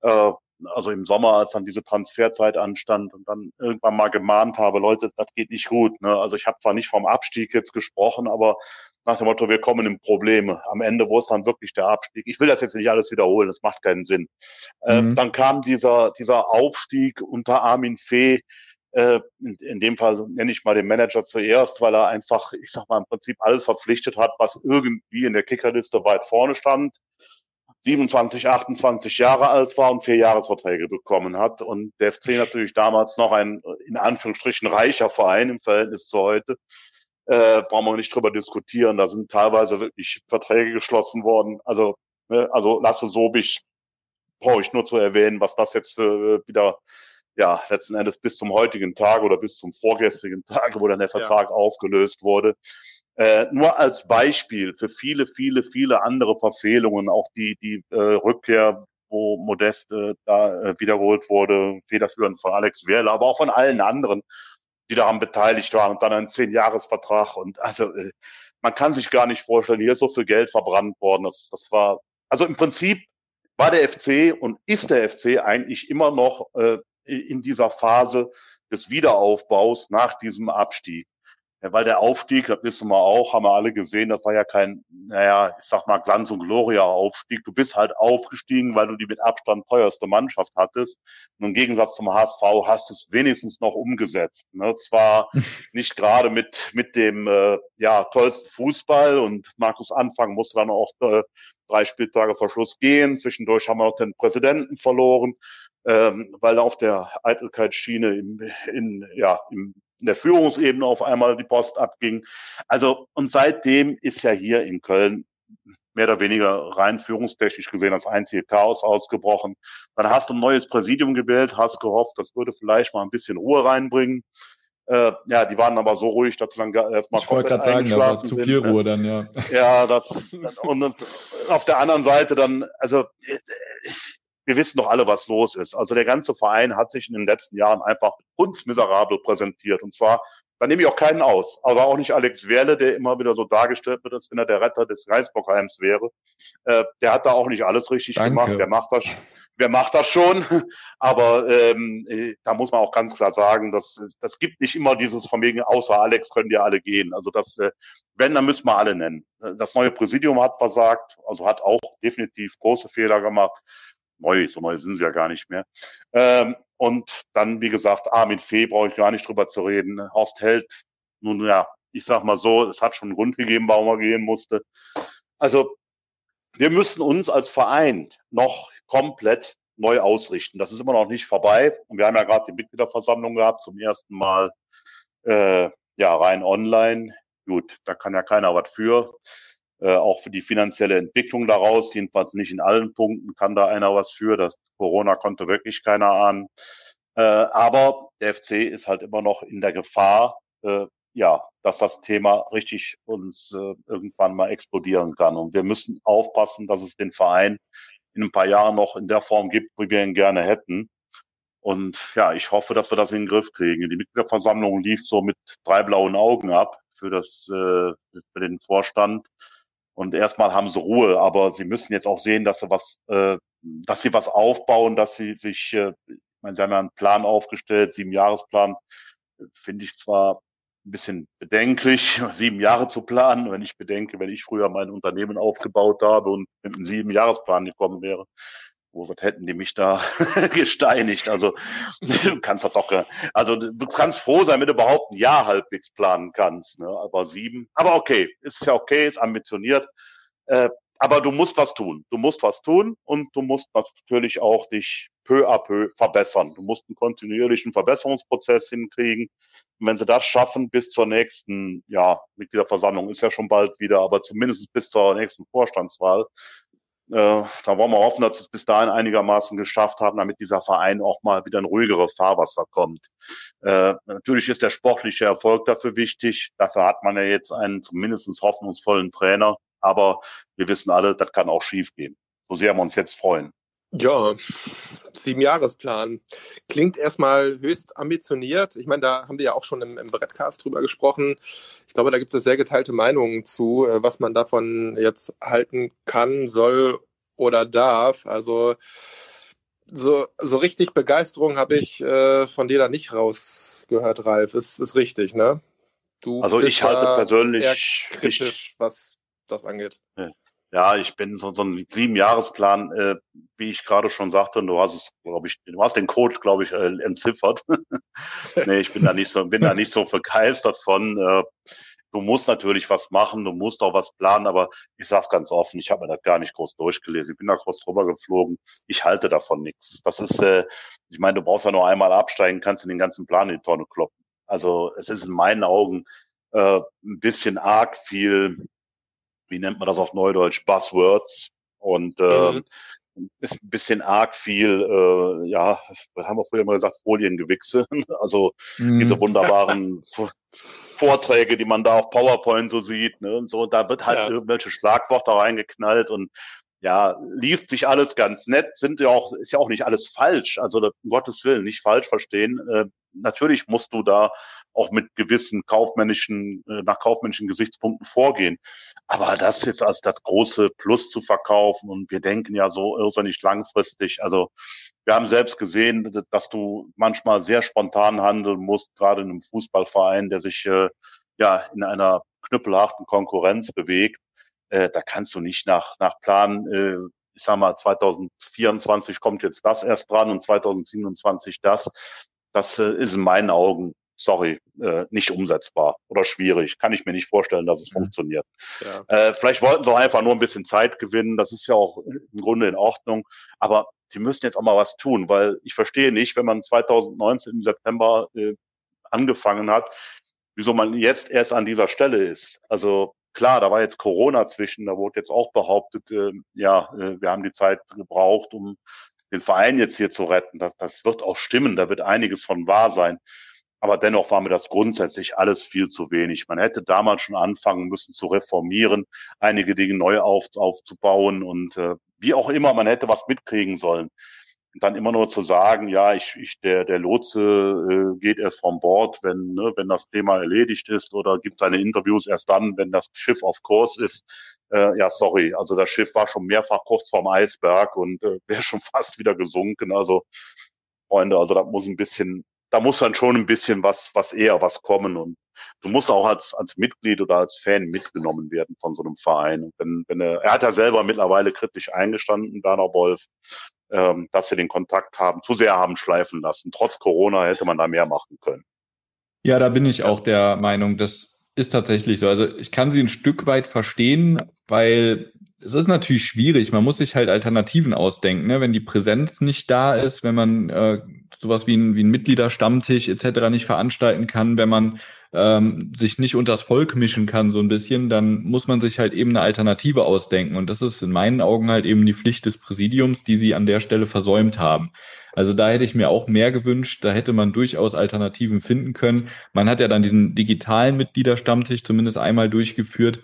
äh, also im Sommer, als dann diese Transferzeit anstand und dann irgendwann mal gemahnt habe, Leute, das geht nicht gut. Ne? Also ich habe zwar nicht vom Abstieg jetzt gesprochen, aber nach dem Motto, wir kommen in Probleme. Am Ende, wo ist dann wirklich der Abstieg? Ich will das jetzt nicht alles wiederholen, das macht keinen Sinn. Ähm, mhm. Ähm, dann kam dieser, dieser Aufstieg unter Armin Fee, Äh, in, in dem Fall nenne ich mal den Manager zuerst, weil er einfach, ich sag mal, im Prinzip alles verpflichtet hat, was irgendwie in der Kickerliste weit vorne stand. 27, 28 Jahre alt war und vier Jahresverträge bekommen hat. Und der FC natürlich damals noch ein, in Anführungsstrichen, reicher Verein im Verhältnis zu heute. Äh, brauchen wir nicht drüber diskutieren. Da sind teilweise wirklich Verträge geschlossen worden. Also, ne, also Lasse Sobich brauche ich nur zu erwähnen, was das jetzt für, äh, wieder ja, letzten Endes bis zum heutigen Tag oder bis zum vorgestrigen Tag, wo dann der Vertrag ja. aufgelöst wurde. Äh, nur als Beispiel für viele, viele, viele andere Verfehlungen, auch die, die äh, Rückkehr, wo Modest äh, da wiederholt wurde, federführend von Alex Werle, aber auch von allen anderen, die daran beteiligt waren und dann ein Zehn-Jahres-Vertrag und also äh, man kann sich gar nicht vorstellen, hier ist so viel Geld verbrannt worden. Das, das war, also im Prinzip war der FC und ist der FC eigentlich immer noch äh, in dieser Phase des Wiederaufbaus nach diesem Abstieg. Ja, weil der Aufstieg, das wissen wir auch, haben wir alle gesehen, das war ja kein, naja, ich sag mal, Glanz und Gloria Aufstieg. Du bist halt aufgestiegen, weil du die mit Abstand teuerste Mannschaft hattest. Und im Gegensatz zum HSV hast du es wenigstens noch umgesetzt. Ne? Zwar [LAUGHS] nicht gerade mit, mit dem äh, ja, tollsten Fußball und Markus Anfang musste dann auch äh, drei Spieltage vor Schluss gehen. Zwischendurch haben wir noch den Präsidenten verloren ähm, weil auf der Eitelkeitsschiene im, in, ja, im, in der Führungsebene auf einmal die Post abging. Also, und seitdem ist ja hier in Köln mehr oder weniger rein führungstechnisch gesehen als einzige Chaos ausgebrochen. Dann hast du ein neues Präsidium gewählt, hast gehofft, das würde vielleicht mal ein bisschen Ruhe reinbringen. Äh, ja, die waren aber so ruhig, dass sie dann erstmal ich komplett sagen, war zu viel sind, ne? Ruhe dann, ja. Ja, das und, und auf der anderen Seite dann, also wir wissen doch alle, was los ist. Also der ganze Verein hat sich in den letzten Jahren einfach hundsmiserabel präsentiert. Und zwar, da nehme ich auch keinen aus. Also auch nicht Alex Werle, der immer wieder so dargestellt wird, als wenn er der Retter des Reisbockheims wäre. Äh, der hat da auch nicht alles richtig Danke. gemacht. Der macht das, wer macht das schon? [LAUGHS] Aber ähm, äh, da muss man auch ganz klar sagen, dass das gibt nicht immer dieses Vermögen, außer Alex können die alle gehen. Also das, äh, wenn, dann müssen wir alle nennen. Das neue Präsidium hat versagt, also hat auch definitiv große Fehler gemacht neu, so neu sind sie ja gar nicht mehr. Ähm, und dann, wie gesagt, Armin Fee brauche ich gar nicht drüber zu reden. Horst Held, nun ja, ich sag mal so, es hat schon einen Grund gegeben, warum er gehen musste. Also wir müssen uns als Verein noch komplett neu ausrichten. Das ist immer noch nicht vorbei. Und wir haben ja gerade die Mitgliederversammlung gehabt, zum ersten Mal äh, ja rein online. Gut, da kann ja keiner was für. Äh, auch für die finanzielle Entwicklung daraus, jedenfalls nicht in allen Punkten kann da einer was für. Das Corona konnte wirklich keiner ahnen. Äh, aber der FC ist halt immer noch in der Gefahr, äh, ja, dass das Thema richtig uns äh, irgendwann mal explodieren kann. Und wir müssen aufpassen, dass es den Verein in ein paar Jahren noch in der Form gibt, wie wir ihn gerne hätten. Und ja, ich hoffe, dass wir das in den Griff kriegen. Die Mitgliederversammlung lief so mit drei blauen Augen ab für das äh, für den Vorstand. Und erstmal haben sie Ruhe, aber sie müssen jetzt auch sehen, dass sie was, äh, dass sie was aufbauen, dass sie sich, äh, ich meine, sie haben ja einen Plan aufgestellt, sieben Jahresplan, finde ich zwar ein bisschen bedenklich, [LAUGHS] sieben Jahre zu planen, wenn ich bedenke, wenn ich früher mein Unternehmen aufgebaut habe und mit einem sieben Jahresplan gekommen wäre, wo was hätten die mich da [LAUGHS] gesteinigt? Also du kannst doch doch, also du kannst froh sein, wenn du überhaupt ein Jahr halbwegs planen kannst. Ne? Aber sieben, aber okay, ist ja okay, ist ambitioniert. Äh, aber du musst was tun. Du musst was tun und du musst natürlich auch dich peu à peu verbessern. Du musst einen kontinuierlichen Verbesserungsprozess hinkriegen. Und wenn sie das schaffen bis zur nächsten, ja, Mitgliederversammlung ist ja schon bald wieder, aber zumindest bis zur nächsten Vorstandswahl, da wollen wir hoffen, dass wir es bis dahin einigermaßen geschafft haben, damit dieser Verein auch mal wieder in ruhigere Fahrwasser kommt. Äh, natürlich ist der sportliche Erfolg dafür wichtig. Dafür hat man ja jetzt einen zumindest hoffnungsvollen Trainer. Aber wir wissen alle, das kann auch schiefgehen. So sehr wir uns jetzt freuen. Ja, Siebenjahresplan. Klingt erstmal höchst ambitioniert. Ich meine, da haben wir ja auch schon im, im Brettcast drüber gesprochen. Ich glaube, da gibt es sehr geteilte Meinungen zu, äh, was man davon jetzt halten kann, soll oder darf. Also so, so richtig Begeisterung habe ich äh, von dir da nicht rausgehört, Ralf. Ist, ist richtig, ne? Du also ich halte persönlich kritisch, was das angeht. Ja. Ja, ich bin so, so ein Sieben-Jahresplan, äh, wie ich gerade schon sagte, und du hast es, glaube ich, du hast den Code, glaube ich, äh, entziffert. [LAUGHS] nee, ich bin da nicht so, bin da nicht so begeistert von. Äh, du musst natürlich was machen, du musst auch was planen, aber ich sag's ganz offen, ich habe mir das gar nicht groß durchgelesen. Ich bin da groß drüber geflogen. Ich halte davon nichts. Das ist, äh, ich meine, du brauchst ja nur einmal absteigen, kannst du den ganzen Plan in die Tonne kloppen. Also es ist in meinen Augen äh, ein bisschen arg viel, wie nennt man das auf Neudeutsch, Buzzwords und äh, mhm ist ein bisschen arg viel, äh, ja, haben wir früher mal gesagt, Foliengewichse. [LAUGHS] Also mhm. diese wunderbaren Vorträge, die man da auf PowerPoint so sieht, ne, und so, da wird halt ja. irgendwelche Schlagworte reingeknallt und ja, liest sich alles ganz nett, sind ja auch, ist ja auch nicht alles falsch. Also um Gottes Willen, nicht falsch verstehen. Äh, natürlich musst du da auch mit gewissen kaufmännischen, äh, nach kaufmännischen Gesichtspunkten vorgehen. Aber das jetzt als das große Plus zu verkaufen und wir denken ja so irrsinnig langfristig. Also wir haben selbst gesehen, dass du manchmal sehr spontan handeln musst, gerade in einem Fußballverein, der sich äh, ja in einer knüppelharten Konkurrenz bewegt äh, da kannst du nicht nach, nach Plan, äh, ich sag mal, 2024 kommt jetzt das erst dran und 2027 das. Das äh, ist in meinen Augen, sorry, äh, nicht umsetzbar oder schwierig. Kann ich mir nicht vorstellen, dass es mhm. funktioniert. Ja. Äh, vielleicht wollten sie auch einfach nur ein bisschen Zeit gewinnen. Das ist ja auch im Grunde in Ordnung. Aber sie müssen jetzt auch mal was tun, weil ich verstehe nicht, wenn man 2019 im September äh, angefangen hat, wieso man jetzt erst an dieser Stelle ist. Also Klar, da war jetzt Corona zwischen, da wurde jetzt auch behauptet, äh, ja, äh, wir haben die Zeit gebraucht, um den Verein jetzt hier zu retten. Das, das wird auch stimmen, da wird einiges von wahr sein. Aber dennoch war mir das grundsätzlich alles viel zu wenig. Man hätte damals schon anfangen müssen zu reformieren, einige Dinge neu auf, aufzubauen und äh, wie auch immer, man hätte was mitkriegen sollen dann immer nur zu sagen, ja, ich, ich der der Lotse äh, geht erst vom Bord, wenn ne, wenn das Thema erledigt ist oder gibt seine Interviews erst dann, wenn das Schiff auf Kurs ist. Äh, ja, sorry, also das Schiff war schon mehrfach kurz vorm Eisberg und äh, [LAUGHS] wäre schon fast wieder gesunken. Also Freunde, also da muss ein bisschen, da muss dann schon ein bisschen was was eher was kommen und du musst auch als als Mitglied oder als Fan mitgenommen werden von so einem Verein. Wenn wenn er, er hat ja selber mittlerweile kritisch eingestanden, Werner Wolf ähm, dass sie den Kontakt haben, zu sehr haben schleifen lassen. Trotz Corona hätte man da mehr machen können. Ja, da bin ich auch der Meinung, das ist tatsächlich so. Also ich kann sie ein Stück weit verstehen, weil es ist natürlich schwierig. Man muss sich halt Alternativen ausdenken. Ne? Wenn die Präsenz nicht da ist, wenn man äh, sowas wie ein, wie ein Mitgliederstammtisch etc. nicht veranstalten kann, wenn man ähm, sich nicht unters Volk mischen kann so ein bisschen, dann muss man sich halt eben eine Alternative ausdenken. Und das ist in meinen Augen halt eben die Pflicht des Präsidiums, die sie an der Stelle versäumt haben. Also da hätte ich mir auch mehr gewünscht. Da hätte man durchaus Alternativen finden können. Man hat ja dann diesen digitalen Mitgliederstammtisch zumindest einmal durchgeführt.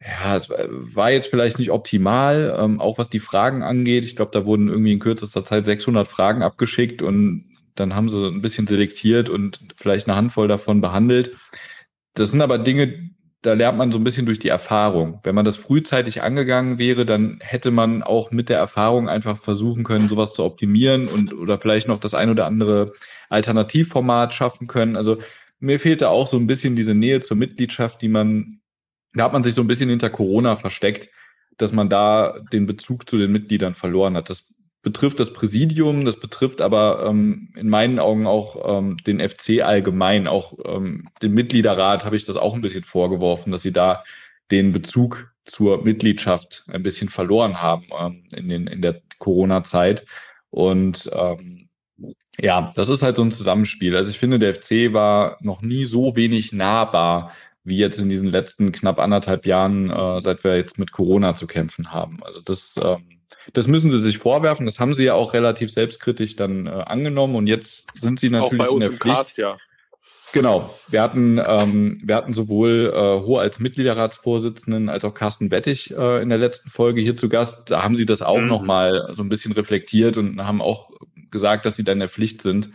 Ja, es war jetzt vielleicht nicht optimal, ähm, auch was die Fragen angeht. Ich glaube, da wurden irgendwie in kürzester Zeit 600 Fragen abgeschickt und dann haben sie ein bisschen selektiert und vielleicht eine Handvoll davon behandelt. Das sind aber Dinge, da lernt man so ein bisschen durch die Erfahrung. Wenn man das frühzeitig angegangen wäre, dann hätte man auch mit der Erfahrung einfach versuchen können, sowas zu optimieren und oder vielleicht noch das ein oder andere Alternativformat schaffen können. Also mir fehlte auch so ein bisschen diese Nähe zur Mitgliedschaft, die man, da hat man sich so ein bisschen hinter Corona versteckt, dass man da den Bezug zu den Mitgliedern verloren hat. Das betrifft das Präsidium, das betrifft aber ähm, in meinen Augen auch ähm, den FC allgemein, auch ähm, den Mitgliederrat habe ich das auch ein bisschen vorgeworfen, dass sie da den Bezug zur Mitgliedschaft ein bisschen verloren haben ähm, in, den, in der Corona-Zeit. Und ähm, ja, das ist halt so ein Zusammenspiel. Also ich finde, der FC war noch nie so wenig nahbar wie jetzt in diesen letzten knapp anderthalb Jahren, äh, seit wir jetzt mit Corona zu kämpfen haben. Also das ähm, das müssen sie sich vorwerfen. Das haben sie ja auch relativ selbstkritisch dann äh, angenommen. Und jetzt sind sie natürlich auch bei uns in der Pflicht. Cast, ja. Genau. Wir hatten, ähm, wir hatten sowohl äh, Ho als Mitgliederratsvorsitzenden als auch Carsten Wettig äh, in der letzten Folge hier zu Gast. Da haben sie das auch mhm. nochmal so ein bisschen reflektiert und haben auch gesagt, dass sie da in der Pflicht sind.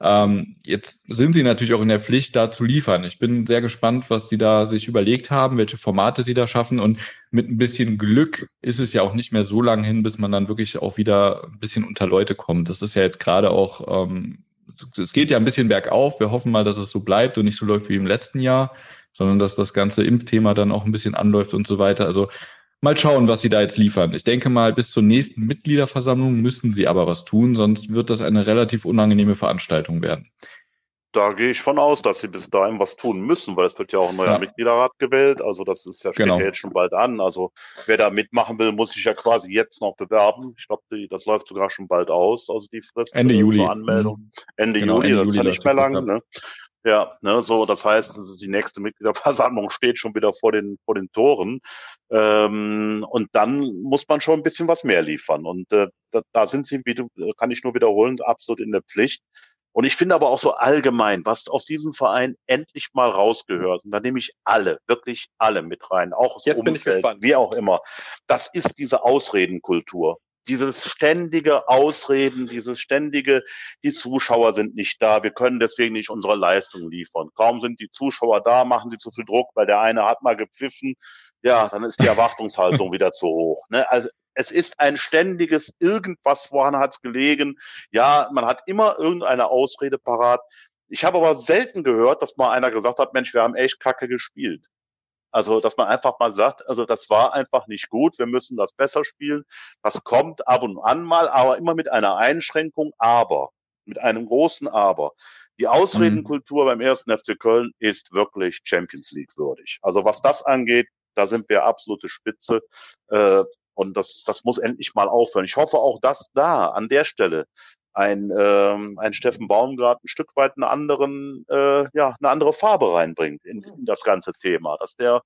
Ähm, jetzt sind sie natürlich auch in der Pflicht, da zu liefern. Ich bin sehr gespannt, was sie da sich überlegt haben, welche Formate sie da schaffen. Und mit ein bisschen Glück ist es ja auch nicht mehr so lang hin, bis man dann wirklich auch wieder ein bisschen unter Leute kommt. Das ist ja jetzt gerade auch, ähm, es geht ja ein bisschen bergauf. Wir hoffen mal, dass es so bleibt und nicht so läuft wie im letzten Jahr, sondern dass das ganze Impfthema dann auch ein bisschen anläuft und so weiter. Also mal schauen, was sie da jetzt liefern. Ich denke mal, bis zur nächsten Mitgliederversammlung müssen sie aber was tun, sonst wird das eine relativ unangenehme Veranstaltung werden. Da gehe ich von aus, dass sie bis dahin was tun müssen, weil es wird ja auch ein neuer ja. Mitgliederrat gewählt. Also das ist ja steht genau. ja jetzt schon bald an. Also wer da mitmachen will, muss sich ja quasi jetzt noch bewerben. Ich glaube, das läuft sogar schon bald aus. Also die Frist Ende Juli. Anmeldung. Ende genau, Juli, Ende das Juli ist ja nicht mehr lang. Ne? Ja, ne, so, das heißt, die nächste Mitgliederversammlung steht schon wieder vor den, vor den Toren. Ähm, und dann muss man schon ein bisschen was mehr liefern. Und äh, da, da sind sie, wie du, kann ich nur wiederholen, absolut in der Pflicht. Und ich finde aber auch so allgemein, was aus diesem Verein endlich mal rausgehört, und da nehme ich alle, wirklich alle mit rein, auch das Jetzt Umfeld, bin ich gespannt. wie auch immer, das ist diese Ausredenkultur. Dieses ständige Ausreden, dieses ständige, die Zuschauer sind nicht da, wir können deswegen nicht unsere Leistung liefern. Kaum sind die Zuschauer da, machen die zu viel Druck, weil der eine hat mal gepfiffen, ja, dann ist die Erwartungshaltung wieder zu hoch. Ne? Also es ist ein ständiges irgendwas, woran hat es gelegen. Ja, man hat immer irgendeine Ausrede parat. Ich habe aber selten gehört, dass mal einer gesagt hat, Mensch, wir haben echt Kacke gespielt. Also, dass man einfach mal sagt, also das war einfach nicht gut, wir müssen das besser spielen. Das kommt ab und an mal, aber immer mit einer Einschränkung, aber, mit einem großen Aber. Die Ausredenkultur mhm. beim ersten FC Köln ist wirklich Champions League würdig. Also was das angeht, da sind wir absolute Spitze. Äh, und das, das muss endlich mal aufhören. Ich hoffe auch, dass da an der Stelle ein, ähm, ein Steffen Baumgart ein Stück weit eine anderen, äh, ja, eine andere Farbe reinbringt in, in das ganze Thema. Dass der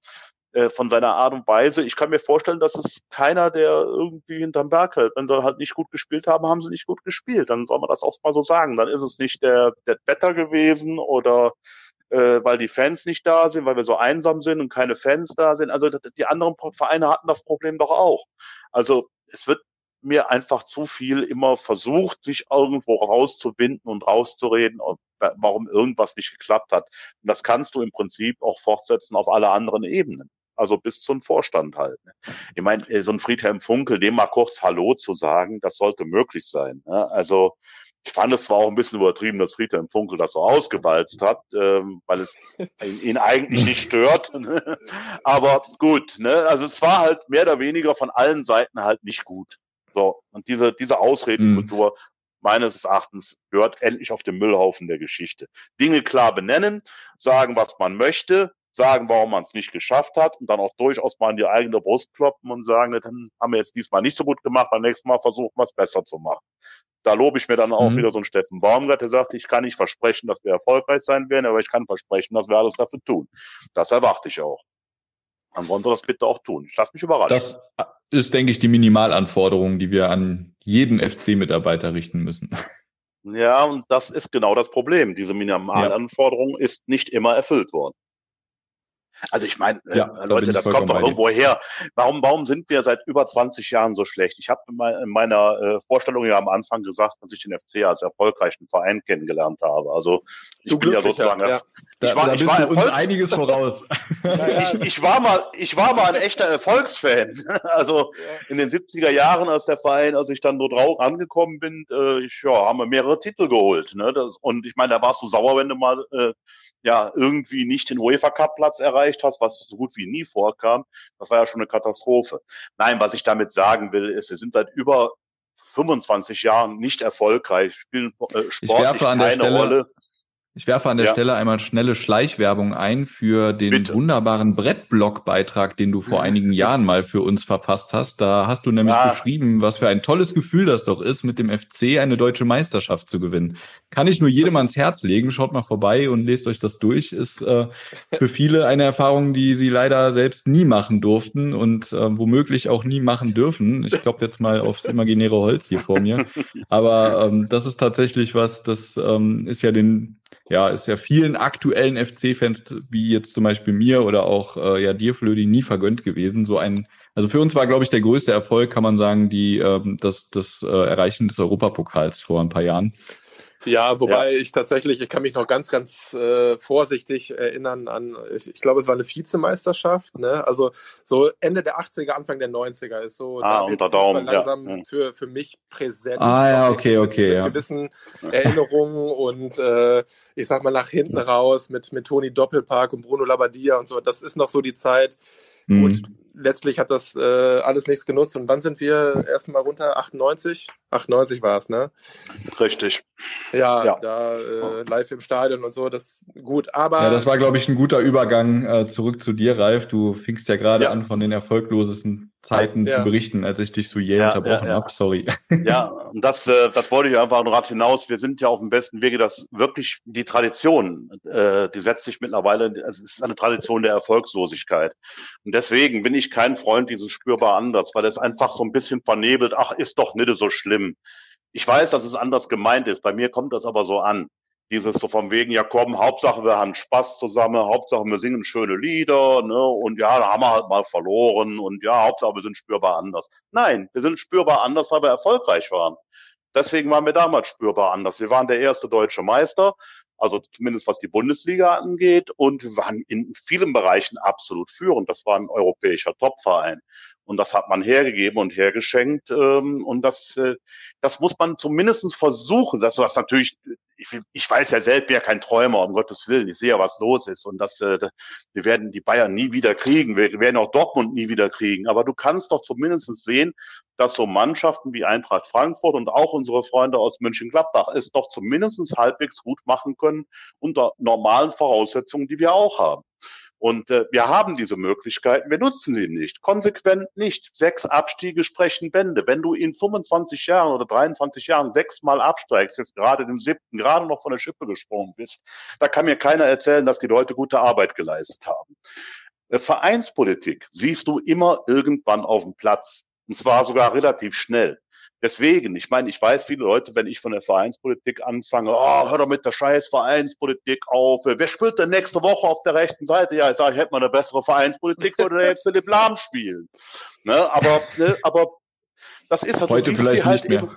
äh, von seiner Art und Weise, ich kann mir vorstellen, dass es keiner, der irgendwie hinterm Berg hält. Wenn sie halt nicht gut gespielt haben, haben sie nicht gut gespielt. Dann soll man das auch mal so sagen. Dann ist es nicht der, der Wetter gewesen oder äh, weil die Fans nicht da sind, weil wir so einsam sind und keine Fans da sind. Also die anderen Vereine hatten das Problem doch auch. Also es wird mir einfach zu viel immer versucht, sich irgendwo rauszubinden und rauszureden, warum irgendwas nicht geklappt hat. Und das kannst du im Prinzip auch fortsetzen auf alle anderen Ebenen. Also bis zum Vorstand halt. Ne? Ich meine, äh, so ein Friedhelm Funkel, dem mal kurz Hallo zu sagen, das sollte möglich sein. Ne? Also ich fand es zwar auch ein bisschen übertrieben, dass Friedhelm Funkel das so ausgewalzt hat, ähm, weil es [LAUGHS] ihn eigentlich nicht stört. Ne? Aber gut, ne? also es war halt mehr oder weniger von allen Seiten halt nicht gut. So, und diese, diese Ausredenkultur, mhm. meines Erachtens, gehört endlich auf den Müllhaufen der Geschichte. Dinge klar benennen, sagen, was man möchte, sagen, warum man es nicht geschafft hat und dann auch durchaus mal in die eigene Brust kloppen und sagen, dann haben wir jetzt diesmal nicht so gut gemacht, beim nächsten Mal versuchen wir es besser zu machen. Da lobe ich mir dann auch mhm. wieder so einen Steffen Baumgart, der sagt, ich kann nicht versprechen, dass wir erfolgreich sein werden, aber ich kann versprechen, dass wir alles dafür tun. Das erwarte ich auch. Dann wollen Sie das bitte auch tun. Ich lasse mich überraschen. Das ist, denke ich, die Minimalanforderung, die wir an jeden FC-Mitarbeiter richten müssen. Ja, und das ist genau das Problem. Diese Minimalanforderung ja. ist nicht immer erfüllt worden. Also ich meine, äh, ja, Leute, das kommt doch irgendwo her. Warum, warum sind wir seit über 20 Jahren so schlecht? Ich habe in meiner äh, Vorstellung ja am Anfang gesagt, dass ich den FC als erfolgreichen Verein kennengelernt habe. Also ich du bin ja sozusagen. Ja. Ich war, da, da ich war uns einiges voraus. [LAUGHS] ich, ich war mal, ich war mal ein echter Erfolgsfan. [LAUGHS] Also in den 70er Jahren, als der Verein, als ich dann dort angekommen bin, äh, ich, ja, haben wir mehrere Titel geholt. Ne? Das, und ich meine, da warst du sauer, wenn du mal äh, ja irgendwie nicht den UEFA Cup Platz erreicht hast, was so gut wie nie vorkam. Das war ja schon eine Katastrophe. Nein, was ich damit sagen will, ist, wir sind seit über 25 Jahren nicht erfolgreich, spielen äh, sportlich keine Stelle, Rolle. Ich werfe an der ja. Stelle einmal schnelle Schleichwerbung ein für den Bitte. wunderbaren Brettblog-Beitrag, den du vor einigen [LAUGHS] Jahren mal für uns verfasst hast. Da hast du nämlich ah. beschrieben, was für ein tolles Gefühl das doch ist, mit dem FC eine deutsche Meisterschaft zu gewinnen. Kann ich nur jedem ans Herz legen. Schaut mal vorbei und lest euch das durch. Ist äh, für viele eine Erfahrung, die sie leider selbst nie machen durften und äh, womöglich auch nie machen dürfen. Ich glaube jetzt mal aufs imaginäre Holz hier vor mir. Aber ähm, das ist tatsächlich was, das ähm, ist ja den ja, ist ja vielen aktuellen FC-Fans, wie jetzt zum Beispiel mir oder auch äh, ja dir, Flödi, nie vergönnt gewesen. So ein, also für uns war, glaube ich, der größte Erfolg, kann man sagen, die ähm, das, das äh, Erreichen des Europapokals vor ein paar Jahren. Ja, wobei ja. ich tatsächlich, ich kann mich noch ganz, ganz äh, vorsichtig erinnern an, ich, ich glaube, es war eine Vizemeisterschaft, ne? Also so Ende der 80er, Anfang der 90er ist so ah, unter Daumen, langsam ja. für, für mich präsent. Ah ja, okay, okay. Mit, ja. mit gewissen Erinnerungen und äh, ich sag mal nach hinten raus mit, mit Toni Doppelpark und Bruno Labbadia und so. Das ist noch so die Zeit. Mhm. Gut, letztlich hat das äh, alles nichts genutzt. Und wann sind wir erst mal runter? 98? 98 war es, ne? Richtig. Ja, ja. da äh, live im Stadion und so, das gut. Aber ja, das war, glaube ich, ein guter Übergang äh, zurück zu dir, Ralf. Du fingst ja gerade ja. an, von den erfolglosesten Zeiten ja. zu berichten, als ich dich so jäh ja, unterbrochen habe. Sorry. [LAUGHS] Ja, und das, äh, das wollte ich einfach noch hinaus. Wir sind ja auf dem besten Wege, dass wirklich die Tradition, äh, die setzt sich mittlerweile, es ist eine Tradition der Erfolgslosigkeit. Und deswegen bin ich kein Freund dieses spürbar anders, weil es einfach so ein bisschen vernebelt, ach, ist doch nicht so schlimm. Ich weiß, dass es anders gemeint ist. Bei mir kommt das aber so an. Dieses so von wegen, ja komm, Hauptsache wir haben Spaß zusammen, Hauptsache wir singen schöne Lieder, ne, und ja, da haben wir halt mal verloren und ja, Hauptsache wir sind spürbar anders. Nein, wir sind spürbar anders, weil wir erfolgreich waren. Deswegen waren wir damals spürbar anders. Wir waren der erste deutsche Meister, also zumindest was die Bundesliga angeht, und wir waren in vielen Bereichen absolut führend. Das war ein europäischer Topverein. Und das hat man hergegeben und hergeschenkt. Ähm, und das, äh, das muss man zumindest versuchen. Das was natürlich, ich, ich weiß ja selbst, ja kein Träumer, um Gottes Willen. Ich sehe ja, was los ist. Und das, äh, wir werden die Bayern nie wieder kriegen. Wir werden auch Dortmund nie wieder kriegen. Aber du kannst doch zumindest sehen, dass so Mannschaften wie Eintracht Frankfurt und auch unsere Freunde aus München-Gladbach es doch zumindest halbwegs gut machen können unter normalen Voraussetzungen, die wir auch haben. Und äh, wir haben diese Möglichkeiten, wir nutzen sie nicht, konsequent nicht. Sechs Abstiege sprechen Bände. Wenn du in 25 Jahren oder 23 Jahren sechsmal absteigst, jetzt gerade im siebten, gerade noch von der Schippe gesprungen bist, da kann mir keiner erzählen, dass die Leute gute Arbeit geleistet haben. Äh, Vereinspolitik siehst du immer irgendwann auf dem Platz. Und zwar sogar relativ schnell. Deswegen, ich meine, ich weiß, viele Leute, wenn ich von der Vereinspolitik anfange, oh, hör doch mit der scheiß Vereinspolitik auf. Wer spielt denn nächste Woche auf der rechten Seite? Ja, ich sage, ich hätte mal eine bessere Vereinspolitik, würde jetzt Philipp Lahm spielen. Ne? Aber, ne, aber das ist halt, Heute vielleicht halt nicht mehr. Eben,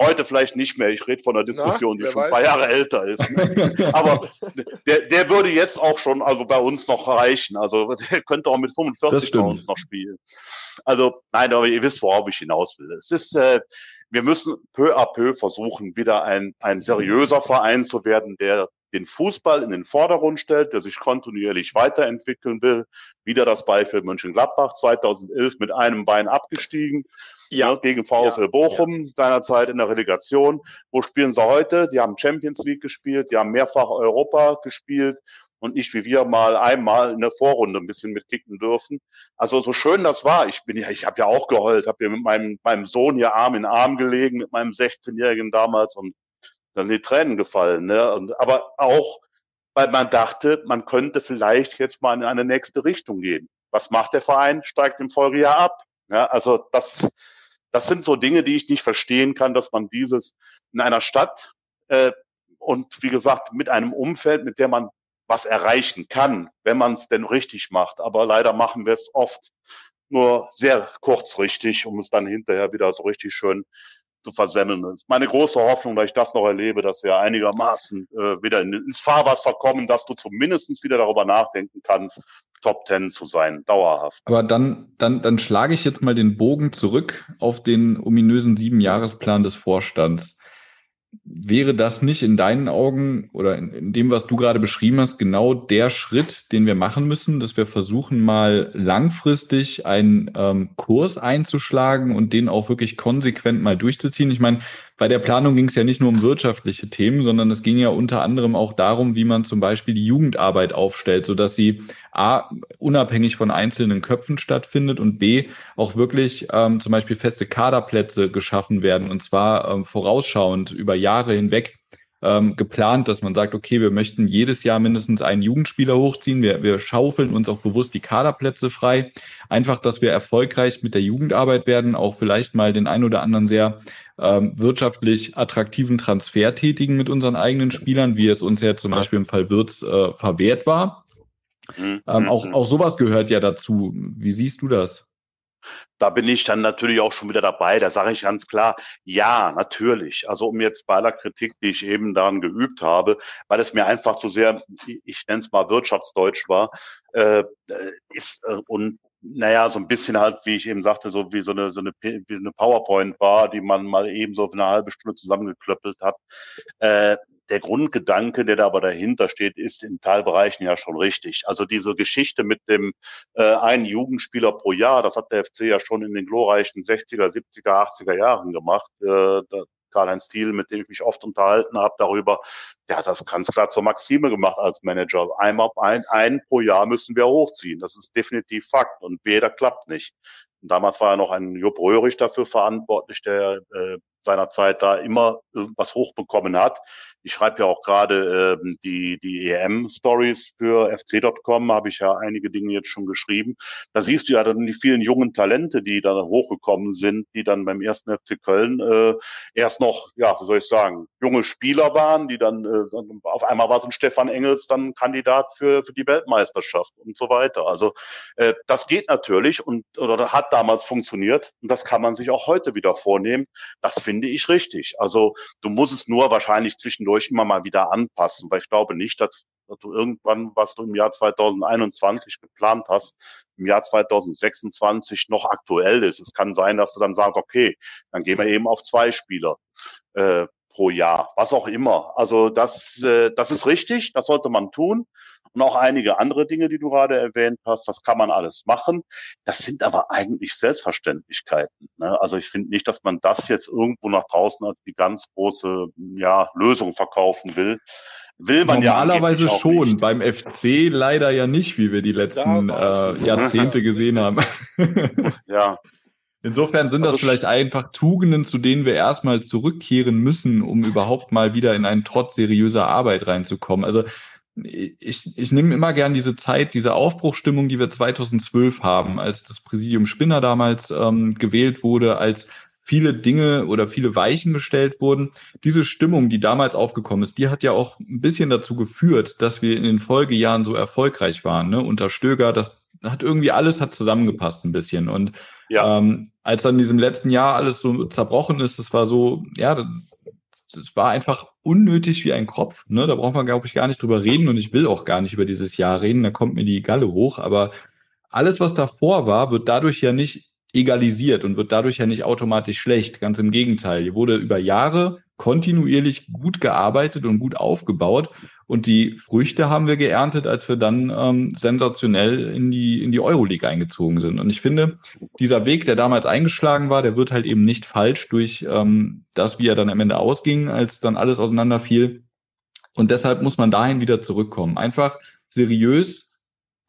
Heute vielleicht nicht mehr. Ich rede von einer Diskussion, Na, die schon ein paar Jahre älter ist. [LAUGHS] Aber der, der würde jetzt auch schon also bei uns noch reichen. Also der könnte auch mit 45 bei uns noch spielen. Also nein, aber ihr wisst, worauf ich hinaus will. Es ist, äh, wir müssen peu à peu versuchen, wieder ein, ein seriöser Verein zu werden, der den Fußball in den Vordergrund stellt, der sich kontinuierlich weiterentwickeln will. Wieder das Beispiel Mönchengladbach 2011 mit einem Bein abgestiegen ja. Ne, gegen VfL ja. Bochum ja. seinerzeit in der Relegation. Wo spielen sie heute? Die haben Champions League gespielt, die haben mehrfach Europa gespielt und nicht wie wir mal einmal in der Vorrunde ein bisschen mitkicken dürfen. Also so schön das war, ich bin ja, ich habe ja auch geheult, habe ja mit meinem, meinem Sohn hier Arm in Arm gelegen, mit meinem 16-Jährigen damals und dann die Tränen gefallen. Ne? Und, aber auch, weil man dachte, man könnte vielleicht jetzt mal in eine nächste Richtung gehen. Was macht der Verein? Steigt im Folgejahr ab. Ja, also das, das sind so Dinge, die ich nicht verstehen kann, dass man dieses in einer Stadt äh, und wie gesagt mit einem Umfeld, mit der man was erreichen kann, wenn man es denn richtig macht. Aber leider machen wir es oft nur sehr kurzfristig, um es dann hinterher wieder so richtig schön zu versemmeln. Das ist meine große Hoffnung, dass ich das noch erlebe, dass wir einigermaßen äh, wieder ins Fahrwasser kommen, dass du zumindest wieder darüber nachdenken kannst, Top Ten zu sein, dauerhaft. Aber dann, dann, dann schlage ich jetzt mal den Bogen zurück auf den ominösen Siebenjahresplan des Vorstands. Wäre das nicht in deinen Augen oder in, in, dem, was du gerade beschrieben hast, genau der Schritt, den wir machen müssen, dass wir versuchen, mal langfristig einen ähm, Kurs einzuschlagen und den auch wirklich konsequent mal durchzuziehen? Ich meine, bei der Planung ging es ja nicht nur um wirtschaftliche Themen, sondern es ging ja unter anderem auch darum, wie man zum Beispiel die Jugendarbeit aufstellt, sodass sie A, unabhängig von einzelnen Köpfen stattfindet und B, auch wirklich ähm, zum Beispiel feste Kaderplätze geschaffen werden. Und zwar ähm, vorausschauend über Jahre hinweg ähm, geplant, dass man sagt, okay, wir möchten jedes Jahr mindestens einen Jugendspieler hochziehen. Wir, wir schaufeln uns auch bewusst die Kaderplätze frei. Einfach, dass wir erfolgreich mit der Jugendarbeit werden, auch vielleicht mal den ein oder anderen sehr ähm, wirtschaftlich attraktiven Transfer tätigen mit unseren eigenen Spielern, wie es uns ja zum Beispiel im Fall Wirtz äh, verwehrt war. Mhm. Ähm, auch, mhm. auch sowas gehört ja dazu. Wie siehst du das? Da bin ich dann natürlich auch schon wieder dabei. Da sage ich ganz klar, ja, natürlich. Also um jetzt bei aller Kritik, die ich eben daran geübt habe, weil es mir einfach so sehr, ich nenne es mal Wirtschaftsdeutsch war, äh, ist äh, und naja, so ein bisschen halt, wie ich eben sagte, so wie so eine, so eine, wie eine PowerPoint war, die man mal eben so für eine halbe Stunde zusammengeklöppelt hat. Äh, der Grundgedanke, der da aber dahinter steht, ist in Teilbereichen ja schon richtig. Also diese Geschichte mit dem äh, einen Jugendspieler pro Jahr, das hat der FC ja schon in den glorreichen 60er, 70er, 80er Jahren gemacht. Äh, Karl-Heinz Thiel, mit dem ich mich oft unterhalten habe darüber, der hat das ganz klar zur Maxime gemacht als Manager. Einmal ein, ein pro Jahr müssen wir hochziehen. Das ist definitiv Fakt und jeder klappt nicht. Damals war ja noch ein Jupp Röhrig dafür verantwortlich, der äh, seinerzeit da immer was hochbekommen hat. Ich schreibe ja auch gerade äh, die, die EM-Stories für fc.com, habe ich ja einige Dinge jetzt schon geschrieben. Da siehst du ja dann die vielen jungen Talente, die dann hochgekommen sind, die dann beim ersten FC Köln äh, erst noch, ja, wie soll ich sagen, junge Spieler waren, die dann, äh, auf einmal war so ein Stefan Engels dann Kandidat für, für die Weltmeisterschaft und so weiter. Also äh, das geht natürlich und oder hat damals funktioniert und das kann man sich auch heute wieder vornehmen. Das finde ich richtig. Also du musst es nur wahrscheinlich zwischendurch immer mal wieder anpassen, weil ich glaube nicht, dass, dass du irgendwann, was du im Jahr 2021 geplant hast, im Jahr 2026 noch aktuell ist. Es kann sein, dass du dann sagst, okay, dann gehen wir eben auf zwei Spieler. Äh, pro Jahr, was auch immer. Also das, äh, das ist richtig, das sollte man tun und auch einige andere Dinge, die du gerade erwähnt hast, das kann man alles machen. Das sind aber eigentlich Selbstverständlichkeiten. Ne? Also ich finde nicht, dass man das jetzt irgendwo nach draußen als die ganz große ja, Lösung verkaufen will. Will man Normalerweise ja schon, nicht. beim FC leider ja nicht, wie wir die letzten äh, Jahrzehnte [LAUGHS] gesehen haben. ja, Insofern sind das also vielleicht einfach Tugenden, zu denen wir erstmal zurückkehren müssen, um überhaupt mal wieder in einen Trotz seriöser Arbeit reinzukommen. Also ich, ich nehme immer gern diese Zeit, diese Aufbruchstimmung, die wir 2012 haben, als das Präsidium Spinner damals ähm, gewählt wurde, als viele Dinge oder viele Weichen gestellt wurden. Diese Stimmung, die damals aufgekommen ist, die hat ja auch ein bisschen dazu geführt, dass wir in den Folgejahren so erfolgreich waren. Ne? Unter Stöger, das hat irgendwie alles hat zusammengepasst ein bisschen. Und ja. ähm, als dann in diesem letzten Jahr alles so zerbrochen ist, das war so, ja, es war einfach unnötig wie ein Kopf. Ne? Da braucht man, glaube ich, gar nicht drüber reden und ich will auch gar nicht über dieses Jahr reden. Da kommt mir die Galle hoch. Aber alles, was davor war, wird dadurch ja nicht egalisiert und wird dadurch ja nicht automatisch schlecht. Ganz im Gegenteil. Hier wurde über Jahre kontinuierlich gut gearbeitet und gut aufgebaut. Und die Früchte haben wir geerntet, als wir dann ähm, sensationell in die, in die Euroleague eingezogen sind. Und ich finde, dieser Weg, der damals eingeschlagen war, der wird halt eben nicht falsch durch ähm, das, wie er dann am Ende ausging, als dann alles auseinanderfiel. Und deshalb muss man dahin wieder zurückkommen. Einfach seriös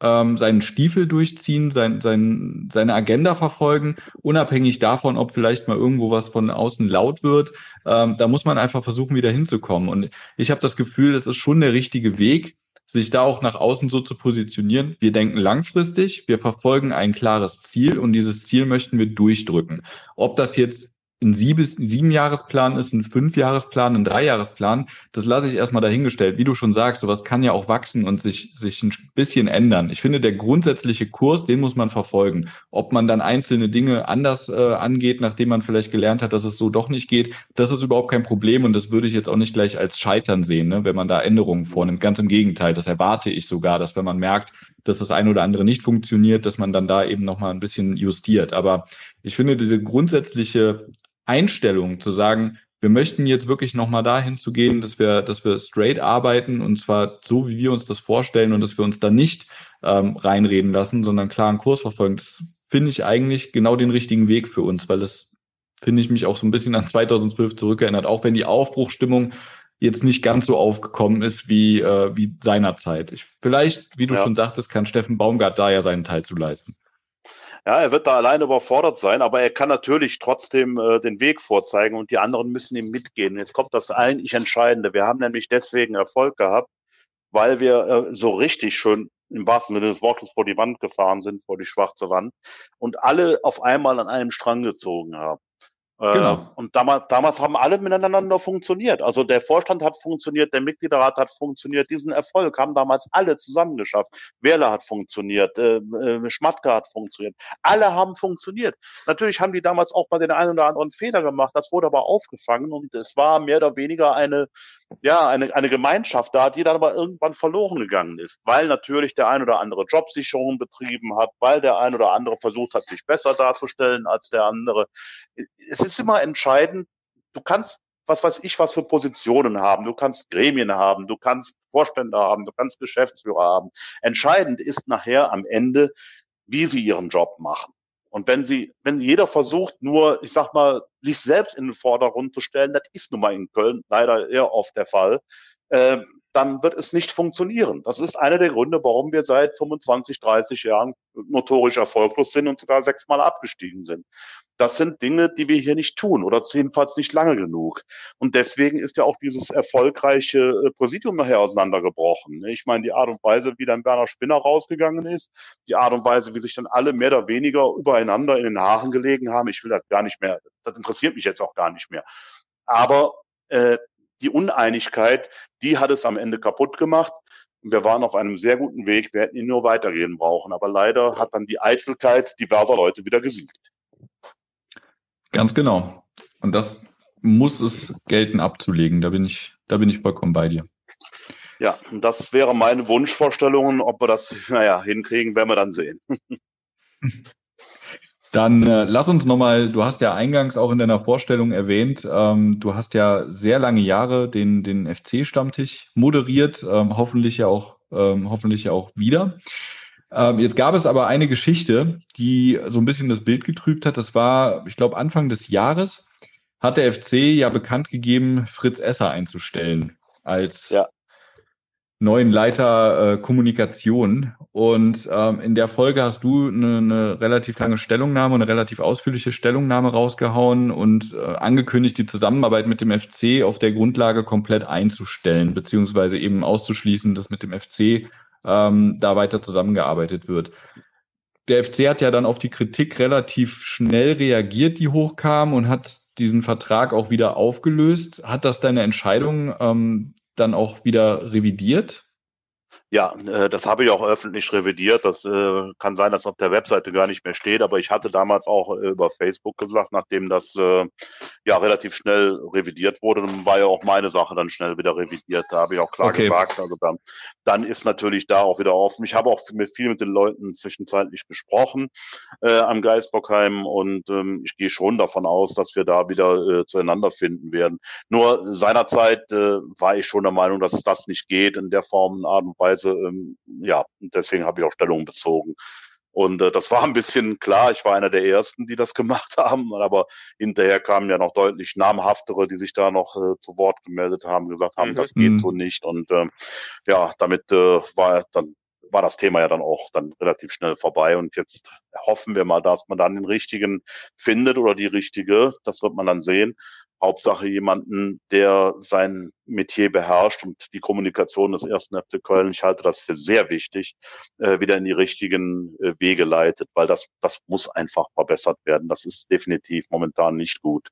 ähm, seinen Stiefel durchziehen, sein, sein, seine Agenda verfolgen, unabhängig davon, ob vielleicht mal irgendwo was von außen laut wird. Ähm, da muss man einfach versuchen, wieder hinzukommen. Und ich habe das Gefühl, es ist schon der richtige Weg, sich da auch nach außen so zu positionieren. Wir denken langfristig, wir verfolgen ein klares Ziel und dieses Ziel möchten wir durchdrücken. Ob das jetzt ein sieben, sieben Jahresplan ist, ein Fünfjahresplan, ein Dreijahresplan, das lasse ich erstmal dahingestellt. Wie du schon sagst, sowas kann ja auch wachsen und sich, sich ein bisschen ändern. Ich finde, der grundsätzliche Kurs, den muss man verfolgen. Ob man dann einzelne Dinge anders äh, angeht, nachdem man vielleicht gelernt hat, dass es so doch nicht geht, das ist überhaupt kein Problem und das würde ich jetzt auch nicht gleich als Scheitern sehen, ne, wenn man da Änderungen vornimmt. Ganz im Gegenteil, das erwarte ich sogar, dass wenn man merkt, dass das eine oder andere nicht funktioniert, dass man dann da eben nochmal ein bisschen justiert. Aber ich finde diese grundsätzliche Einstellung zu sagen, wir möchten jetzt wirklich nochmal dahin zu gehen, dass wir, dass wir straight arbeiten und zwar so, wie wir uns das vorstellen und dass wir uns da nicht ähm, reinreden lassen, sondern klaren Kurs verfolgen. Das finde ich eigentlich genau den richtigen Weg für uns, weil es, finde ich, mich auch so ein bisschen an 2012 zurückerinnert, auch wenn die Aufbruchstimmung jetzt nicht ganz so aufgekommen ist wie, äh, wie seinerzeit. Ich, vielleicht, wie du ja. schon sagtest, kann Steffen Baumgart da ja seinen Teil zu leisten. Ja, er wird da alleine überfordert sein, aber er kann natürlich trotzdem äh, den Weg vorzeigen und die anderen müssen ihm mitgehen. Jetzt kommt das eigentlich Entscheidende. Wir haben nämlich deswegen Erfolg gehabt, weil wir äh, so richtig schön im wahrsten Sinne des Wortes vor die Wand gefahren sind, vor die schwarze Wand und alle auf einmal an einem Strang gezogen haben. Genau. Äh, und damals, damals haben alle miteinander funktioniert. Also der Vorstand hat funktioniert, der Mitgliederrat hat funktioniert. Diesen Erfolg haben damals alle zusammen geschafft. Werler hat funktioniert, äh, äh, Schmatke hat funktioniert. Alle haben funktioniert. Natürlich haben die damals auch mal den einen oder anderen Fehler gemacht. Das wurde aber aufgefangen und es war mehr oder weniger eine, ja, eine, eine Gemeinschaft da, die dann aber irgendwann verloren gegangen ist, weil natürlich der ein oder andere Jobsicherung betrieben hat, weil der ein oder andere versucht hat, sich besser darzustellen als der andere. Es ist immer entscheidend, du kannst was weiß ich, was für Positionen haben. Du kannst Gremien haben, du kannst Vorstände haben, du kannst Geschäftsführer haben. Entscheidend ist nachher am Ende, wie sie ihren Job machen. Und wenn sie, wenn jeder versucht, nur, ich sag mal, sich selbst in den Vordergrund zu stellen, das ist nun mal in Köln leider eher oft der Fall, äh, dann wird es nicht funktionieren. Das ist einer der Gründe, warum wir seit 25, 30 Jahren notorisch erfolglos sind und sogar sechsmal abgestiegen sind. Das sind Dinge, die wir hier nicht tun oder jedenfalls nicht lange genug. Und deswegen ist ja auch dieses erfolgreiche äh, Präsidium nachher auseinandergebrochen. Ich meine, die Art und Weise, wie dann Werner Spinner rausgegangen ist, die Art und Weise, wie sich dann alle mehr oder weniger übereinander in den Haaren gelegen haben, ich will das gar nicht mehr, das interessiert mich jetzt auch gar nicht mehr. Aber äh, die Uneinigkeit, die hat es am Ende kaputt gemacht. wir waren auf einem sehr guten Weg. Wir hätten ihn nur weitergehen brauchen. Aber leider hat dann die Eitelkeit diverser Leute wieder gesiegt. Ganz genau. Und das muss es gelten abzulegen. Da bin ich, da bin ich vollkommen bei dir. Ja, das wäre meine Wunschvorstellung. Ob wir das, [LAUGHS] naja, hinkriegen, werden wir dann sehen. [LAUGHS] Dann äh, lass uns nochmal, du hast ja eingangs auch in deiner Vorstellung erwähnt, ähm, du hast ja sehr lange Jahre den, den FC-Stammtisch moderiert, ähm, hoffentlich ja auch, ähm, hoffentlich ja auch wieder. Ähm, jetzt gab es aber eine Geschichte, die so ein bisschen das Bild getrübt hat. Das war, ich glaube, Anfang des Jahres hat der FC ja bekannt gegeben, Fritz Esser einzustellen als ja neuen Leiter äh, Kommunikation. Und ähm, in der Folge hast du eine, eine relativ lange Stellungnahme, eine relativ ausführliche Stellungnahme rausgehauen und äh, angekündigt, die Zusammenarbeit mit dem FC auf der Grundlage komplett einzustellen, beziehungsweise eben auszuschließen, dass mit dem FC ähm, da weiter zusammengearbeitet wird. Der FC hat ja dann auf die Kritik relativ schnell reagiert, die hochkam und hat diesen Vertrag auch wieder aufgelöst. Hat das deine Entscheidung ähm, dann auch wieder revidiert? Ja, äh, das habe ich auch öffentlich revidiert. Das äh, kann sein, dass auf der Webseite gar nicht mehr steht, aber ich hatte damals auch äh, über Facebook gesagt, nachdem das äh, ja relativ schnell revidiert wurde, dann war ja auch meine Sache dann schnell wieder revidiert. Da habe ich auch klar okay. gesagt, also dann, dann ist natürlich da auch wieder offen. Ich habe auch mit viel mit den Leuten zwischenzeitlich gesprochen äh, am Geisbockheim und ähm, ich gehe schon davon aus, dass wir da wieder äh, zueinander finden werden. Nur seinerzeit äh, war ich schon der Meinung, dass das nicht geht in der Form, Art und Weise, ähm, ja, deswegen habe ich auch Stellung bezogen. Und äh, das war ein bisschen klar, ich war einer der ersten, die das gemacht [LAUGHS] haben, aber hinterher kamen ja noch deutlich namhaftere, die sich da noch äh, zu Wort gemeldet haben, gesagt haben, mhm. das geht so mhm. nicht. Und äh, ja, damit äh, war dann war das Thema ja dann auch dann relativ schnell vorbei. Und jetzt hoffen wir mal, dass man dann den richtigen findet oder die richtige. Das wird man dann sehen. Hauptsache jemanden, der sein Metier beherrscht und die Kommunikation des ersten FC Köln, ich halte das für sehr wichtig, äh, wieder in die richtigen äh, Wege leitet, weil das, das muss einfach verbessert werden. Das ist definitiv momentan nicht gut.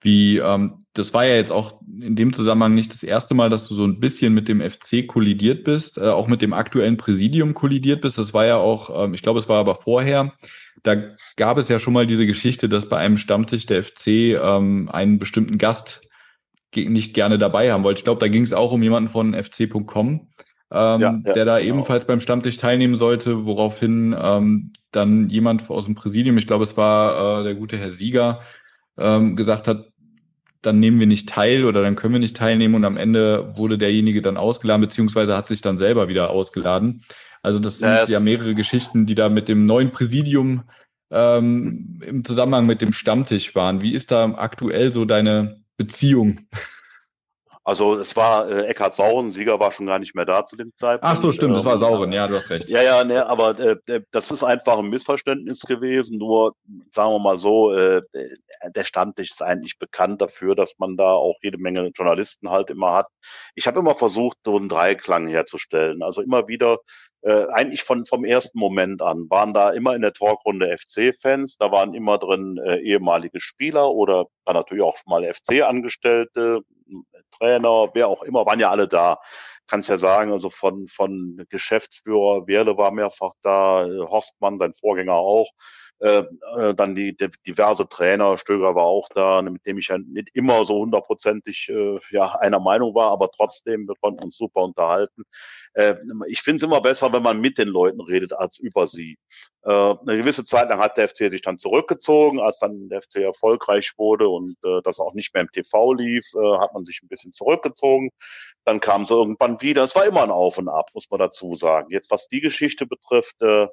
Wie, ähm, das war ja jetzt auch in dem Zusammenhang nicht das erste Mal, dass du so ein bisschen mit dem FC kollidiert bist, äh, auch mit dem aktuellen Präsidium kollidiert bist. Das war ja auch, ähm, ich glaube, es war aber vorher. Da gab es ja schon mal diese Geschichte, dass bei einem Stammtisch der FC ähm, einen bestimmten Gast nicht gerne dabei haben wollte. Ich glaube, da ging es auch um jemanden von fc.com, ähm, ja, ja, der da genau. ebenfalls beim Stammtisch teilnehmen sollte, woraufhin ähm, dann jemand aus dem Präsidium, ich glaube, es war äh, der gute Herr Sieger, ähm, gesagt hat, dann nehmen wir nicht teil oder dann können wir nicht teilnehmen und am Ende wurde derjenige dann ausgeladen, beziehungsweise hat sich dann selber wieder ausgeladen. Also das sind yes. ja mehrere Geschichten, die da mit dem neuen Präsidium ähm, im Zusammenhang mit dem Stammtisch waren. Wie ist da aktuell so deine Beziehung? Also es war äh, Eckhard Sauren, Sieger war schon gar nicht mehr da zu dem Zeitpunkt. Ach so, stimmt, das war Sauren, ja, du hast recht. Ja, ja, ne, aber äh, das ist einfach ein Missverständnis gewesen. Nur, sagen wir mal so, äh, der Stammtisch ist eigentlich bekannt dafür, dass man da auch jede Menge Journalisten halt immer hat. Ich habe immer versucht, so einen Dreiklang herzustellen. Also immer wieder äh, eigentlich von vom ersten Moment an waren da immer in der Talkrunde FC-Fans, da waren immer drin äh, ehemalige Spieler oder natürlich auch schon mal FC-Angestellte, Trainer, wer auch immer, waren ja alle da. kann es ja sagen, also von, von Geschäftsführer Werle war mehrfach da, Horstmann, sein Vorgänger auch. Äh, äh, dann die, die diverse Trainer, Stöger war auch da, mit dem ich ja nicht immer so hundertprozentig äh, ja einer Meinung war, aber trotzdem, wir konnten uns super unterhalten. Äh, ich finde es immer besser, wenn man mit den Leuten redet, als über sie. Äh, eine gewisse Zeit lang hat der FC sich dann zurückgezogen, als dann der FC erfolgreich wurde und äh, das auch nicht mehr im TV lief, äh, hat man sich ein bisschen zurückgezogen. Dann kam es irgendwann wieder. Es war immer ein Auf und Ab, muss man dazu sagen. Jetzt, was die Geschichte betrifft, äh,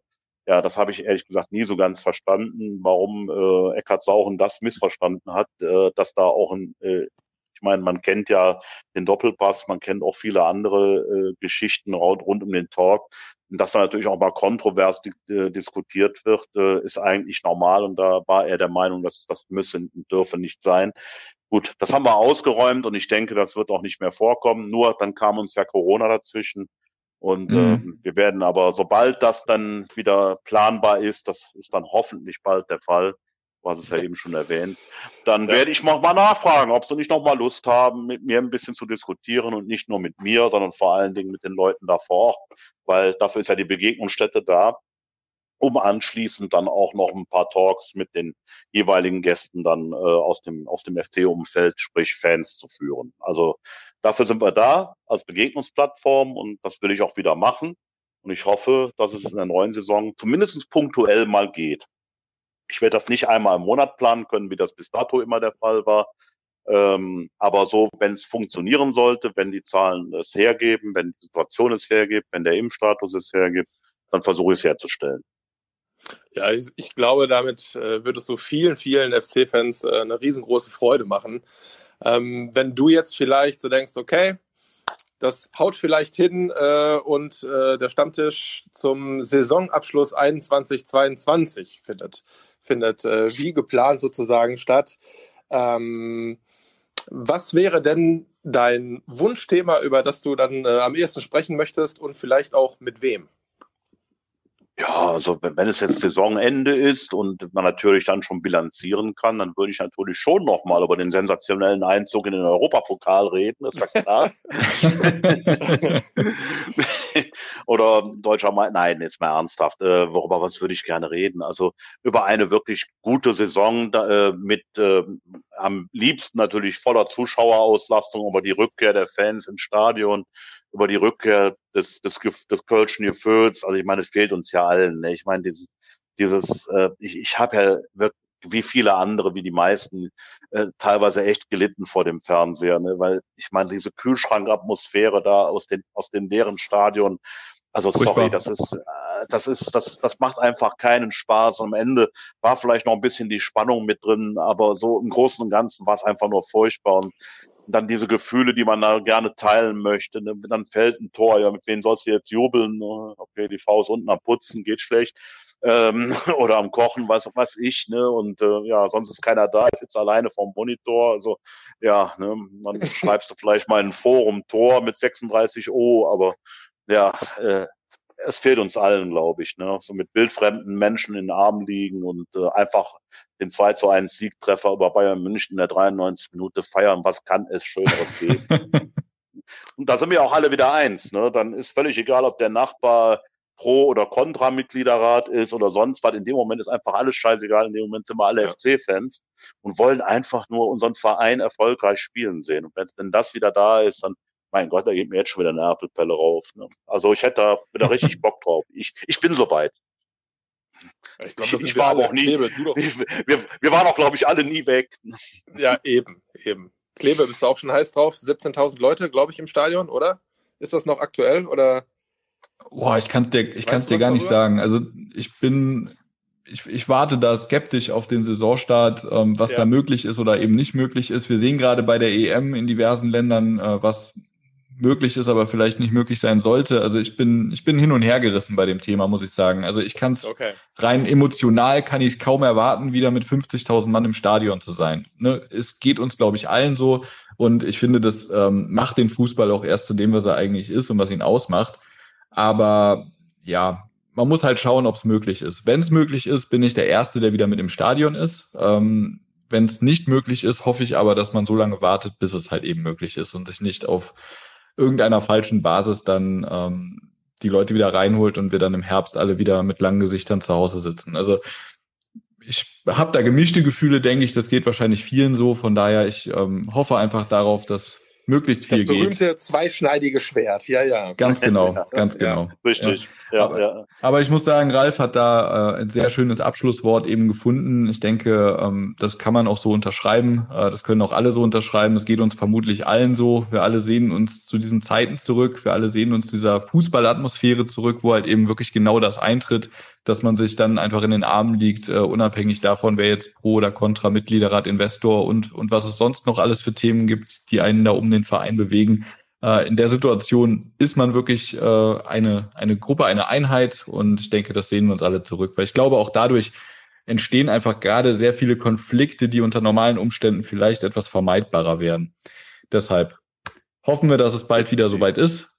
ja, das habe ich ehrlich gesagt nie so ganz verstanden, warum äh, Eckhard Sauchen das missverstanden hat, äh, dass da auch ein, äh, ich meine, man kennt ja den Doppelpass, man kennt auch viele andere äh, Geschichten rund, rund um den Talk. Und dass da natürlich auch mal kontrovers di äh, diskutiert wird, äh, ist eigentlich normal. Und da war er der Meinung, dass das müsse und dürfe nicht sein. Gut, das haben wir ausgeräumt und ich denke, das wird auch nicht mehr vorkommen. Nur dann kam uns ja Corona dazwischen. Und mhm. äh, wir werden aber, sobald das dann wieder planbar ist, das ist dann hoffentlich bald der Fall, was es ja eben schon erwähnt, dann ja. werde ich mal nachfragen, ob sie nicht noch mal Lust haben, mit mir ein bisschen zu diskutieren und nicht nur mit mir, sondern vor allen Dingen mit den Leuten da vor Ort, weil dafür ist ja die Begegnungsstätte da um anschließend dann auch noch ein paar Talks mit den jeweiligen Gästen dann äh, aus dem aus dem FT-Umfeld, sprich Fans zu führen. Also dafür sind wir da als Begegnungsplattform und das will ich auch wieder machen. Und ich hoffe, dass es in der neuen Saison zumindest punktuell mal geht. Ich werde das nicht einmal im Monat planen können, wie das bis dato immer der Fall war. Ähm, aber so, wenn es funktionieren sollte, wenn die Zahlen es hergeben, wenn die Situation es hergibt, wenn der Impfstatus es hergibt, dann versuche ich es herzustellen. Ja, ich, ich glaube, damit äh, würdest du vielen, vielen FC-Fans äh, eine riesengroße Freude machen. Ähm, wenn du jetzt vielleicht so denkst, okay, das haut vielleicht hin äh, und äh, der Stammtisch zum Saisonabschluss 21-22 findet, findet äh, wie geplant sozusagen statt. Ähm, was wäre denn dein Wunschthema, über das du dann äh, am ehesten sprechen möchtest und vielleicht auch mit wem? Ja, also wenn es jetzt Saisonende ist und man natürlich dann schon bilanzieren kann, dann würde ich natürlich schon nochmal über den sensationellen Einzug in den Europapokal reden, ist ja klar. [LAUGHS] Oder deutscher Meister, nein, jetzt mal ernsthaft, äh, worüber was würde ich gerne reden? Also über eine wirklich gute Saison äh, mit äh, am liebsten natürlich voller Zuschauerauslastung, über die Rückkehr der Fans ins Stadion, über die Rückkehr des, des, des Kölschen Gefühls. Also ich meine, es fehlt uns ja allen. Ne? Ich meine, dieses, dieses, äh, ich, ich habe ja wirklich wie viele andere, wie die meisten, äh, teilweise echt gelitten vor dem Fernseher, ne? weil ich meine, diese Kühlschrankatmosphäre da aus den, aus den leeren Stadion, also sorry, das ist, äh, das ist, das, das macht einfach keinen Spaß. Und am Ende war vielleicht noch ein bisschen die Spannung mit drin, aber so im Großen und Ganzen war es einfach nur furchtbar. Und dann diese Gefühle, die man da gerne teilen möchte. Ne? Dann fällt ein Tor, ja, mit wem sollst du jetzt jubeln? Ne? Okay, die Faust unten am Putzen, geht schlecht. Ähm, [LAUGHS] oder am Kochen, was was ich, ne? Und äh, ja, sonst ist keiner da, ich sitze alleine vorm Monitor. Also ja, ne? dann [LAUGHS] schreibst du vielleicht mal ein Forum Tor mit 36 O, aber ja, äh, es fehlt uns allen, glaube ich, ne? So mit bildfremden Menschen in den Armen liegen und äh, einfach den 2 zu 1 Siegtreffer über Bayern München in der 93 Minute feiern. Was kann es Schöneres geben? [LAUGHS] und da sind wir auch alle wieder eins. Ne? Dann ist völlig egal, ob der Nachbar Pro- oder Kontra-Mitgliederrat ist oder sonst was. In dem Moment ist einfach alles scheißegal. In dem Moment sind wir alle ja. FC-Fans und wollen einfach nur unseren Verein erfolgreich spielen sehen. Und wenn, wenn das wieder da ist, dann mein Gott, da geht mir jetzt schon wieder eine Apfelpelle rauf. Ne? Also ich hätte da wieder richtig [LAUGHS] Bock drauf. Ich, ich bin soweit. Ich, glaub, ich war aber auch nie. Klebe, ich, [LAUGHS] wir, wir waren auch, glaube ich, alle nie weg. Ja, eben, eben. Klebe, bist du auch schon heiß drauf? 17.000 Leute, glaube ich, im Stadion, oder? Ist das noch aktuell oder? Boah, ich kann es dir, ich kann's dir gar nicht sagen. Also ich bin, ich, ich warte da skeptisch auf den Saisonstart, ähm, was ja. da möglich ist oder eben nicht möglich ist. Wir sehen gerade bei der EM in diversen Ländern, äh, was möglich ist, aber vielleicht nicht möglich sein sollte. Also ich bin, ich bin hin und her gerissen bei dem Thema, muss ich sagen. Also ich kann es okay. rein emotional kann ich es kaum erwarten, wieder mit 50.000 Mann im Stadion zu sein. Ne? Es geht uns, glaube ich, allen so. Und ich finde, das ähm, macht den Fußball auch erst zu dem, was er eigentlich ist und was ihn ausmacht. Aber ja, man muss halt schauen, ob es möglich ist. Wenn es möglich ist, bin ich der Erste, der wieder mit im Stadion ist. Ähm, Wenn es nicht möglich ist, hoffe ich aber, dass man so lange wartet, bis es halt eben möglich ist und sich nicht auf irgendeiner falschen Basis dann ähm, die Leute wieder reinholt und wir dann im Herbst alle wieder mit langen Gesichtern zu Hause sitzen. Also ich habe da gemischte Gefühle, denke ich. Das geht wahrscheinlich vielen so. Von daher, ich ähm, hoffe einfach darauf, dass möglichst viel geht. Das berühmte geht. zweischneidige Schwert, ja, ja. Ganz genau, [LAUGHS] ja, ganz genau. Ja, richtig, ja. Aber, ja. aber ich muss sagen, Ralf hat da äh, ein sehr schönes Abschlusswort eben gefunden. Ich denke, ähm, das kann man auch so unterschreiben. Äh, das können auch alle so unterschreiben. Es geht uns vermutlich allen so. Wir alle sehen uns zu diesen Zeiten zurück. Wir alle sehen uns zu dieser Fußballatmosphäre zurück, wo halt eben wirklich genau das eintritt dass man sich dann einfach in den Armen liegt, uh, unabhängig davon, wer jetzt pro oder contra Mitgliederrat, Investor und, und was es sonst noch alles für Themen gibt, die einen da um den Verein bewegen. Uh, in der Situation ist man wirklich uh, eine, eine Gruppe, eine Einheit und ich denke, das sehen wir uns alle zurück, weil ich glaube, auch dadurch entstehen einfach gerade sehr viele Konflikte, die unter normalen Umständen vielleicht etwas vermeidbarer wären. Deshalb hoffen wir, dass es bald wieder soweit ist.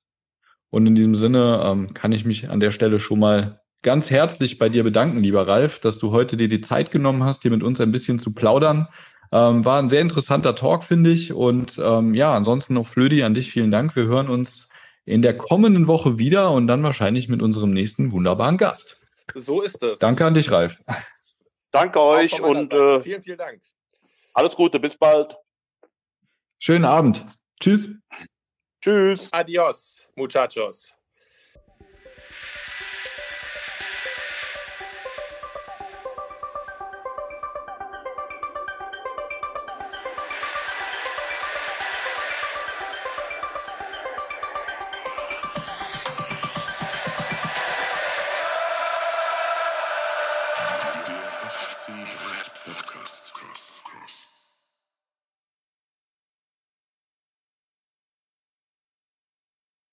Und in diesem Sinne ähm, kann ich mich an der Stelle schon mal ganz herzlich bei dir bedanken, lieber Ralf, dass du heute dir die Zeit genommen hast, hier mit uns ein bisschen zu plaudern. Ähm, war ein sehr interessanter Talk, finde ich. Und ähm, ja, ansonsten noch Flödi, an dich vielen Dank. Wir hören uns in der kommenden Woche wieder und dann wahrscheinlich mit unserem nächsten wunderbaren Gast. So ist es. Danke an dich, Ralf. Danke euch und äh, vielen, vielen Dank. Alles Gute, bis bald. Schönen Abend. Tschüss. Tschüss. Adios, muchachos.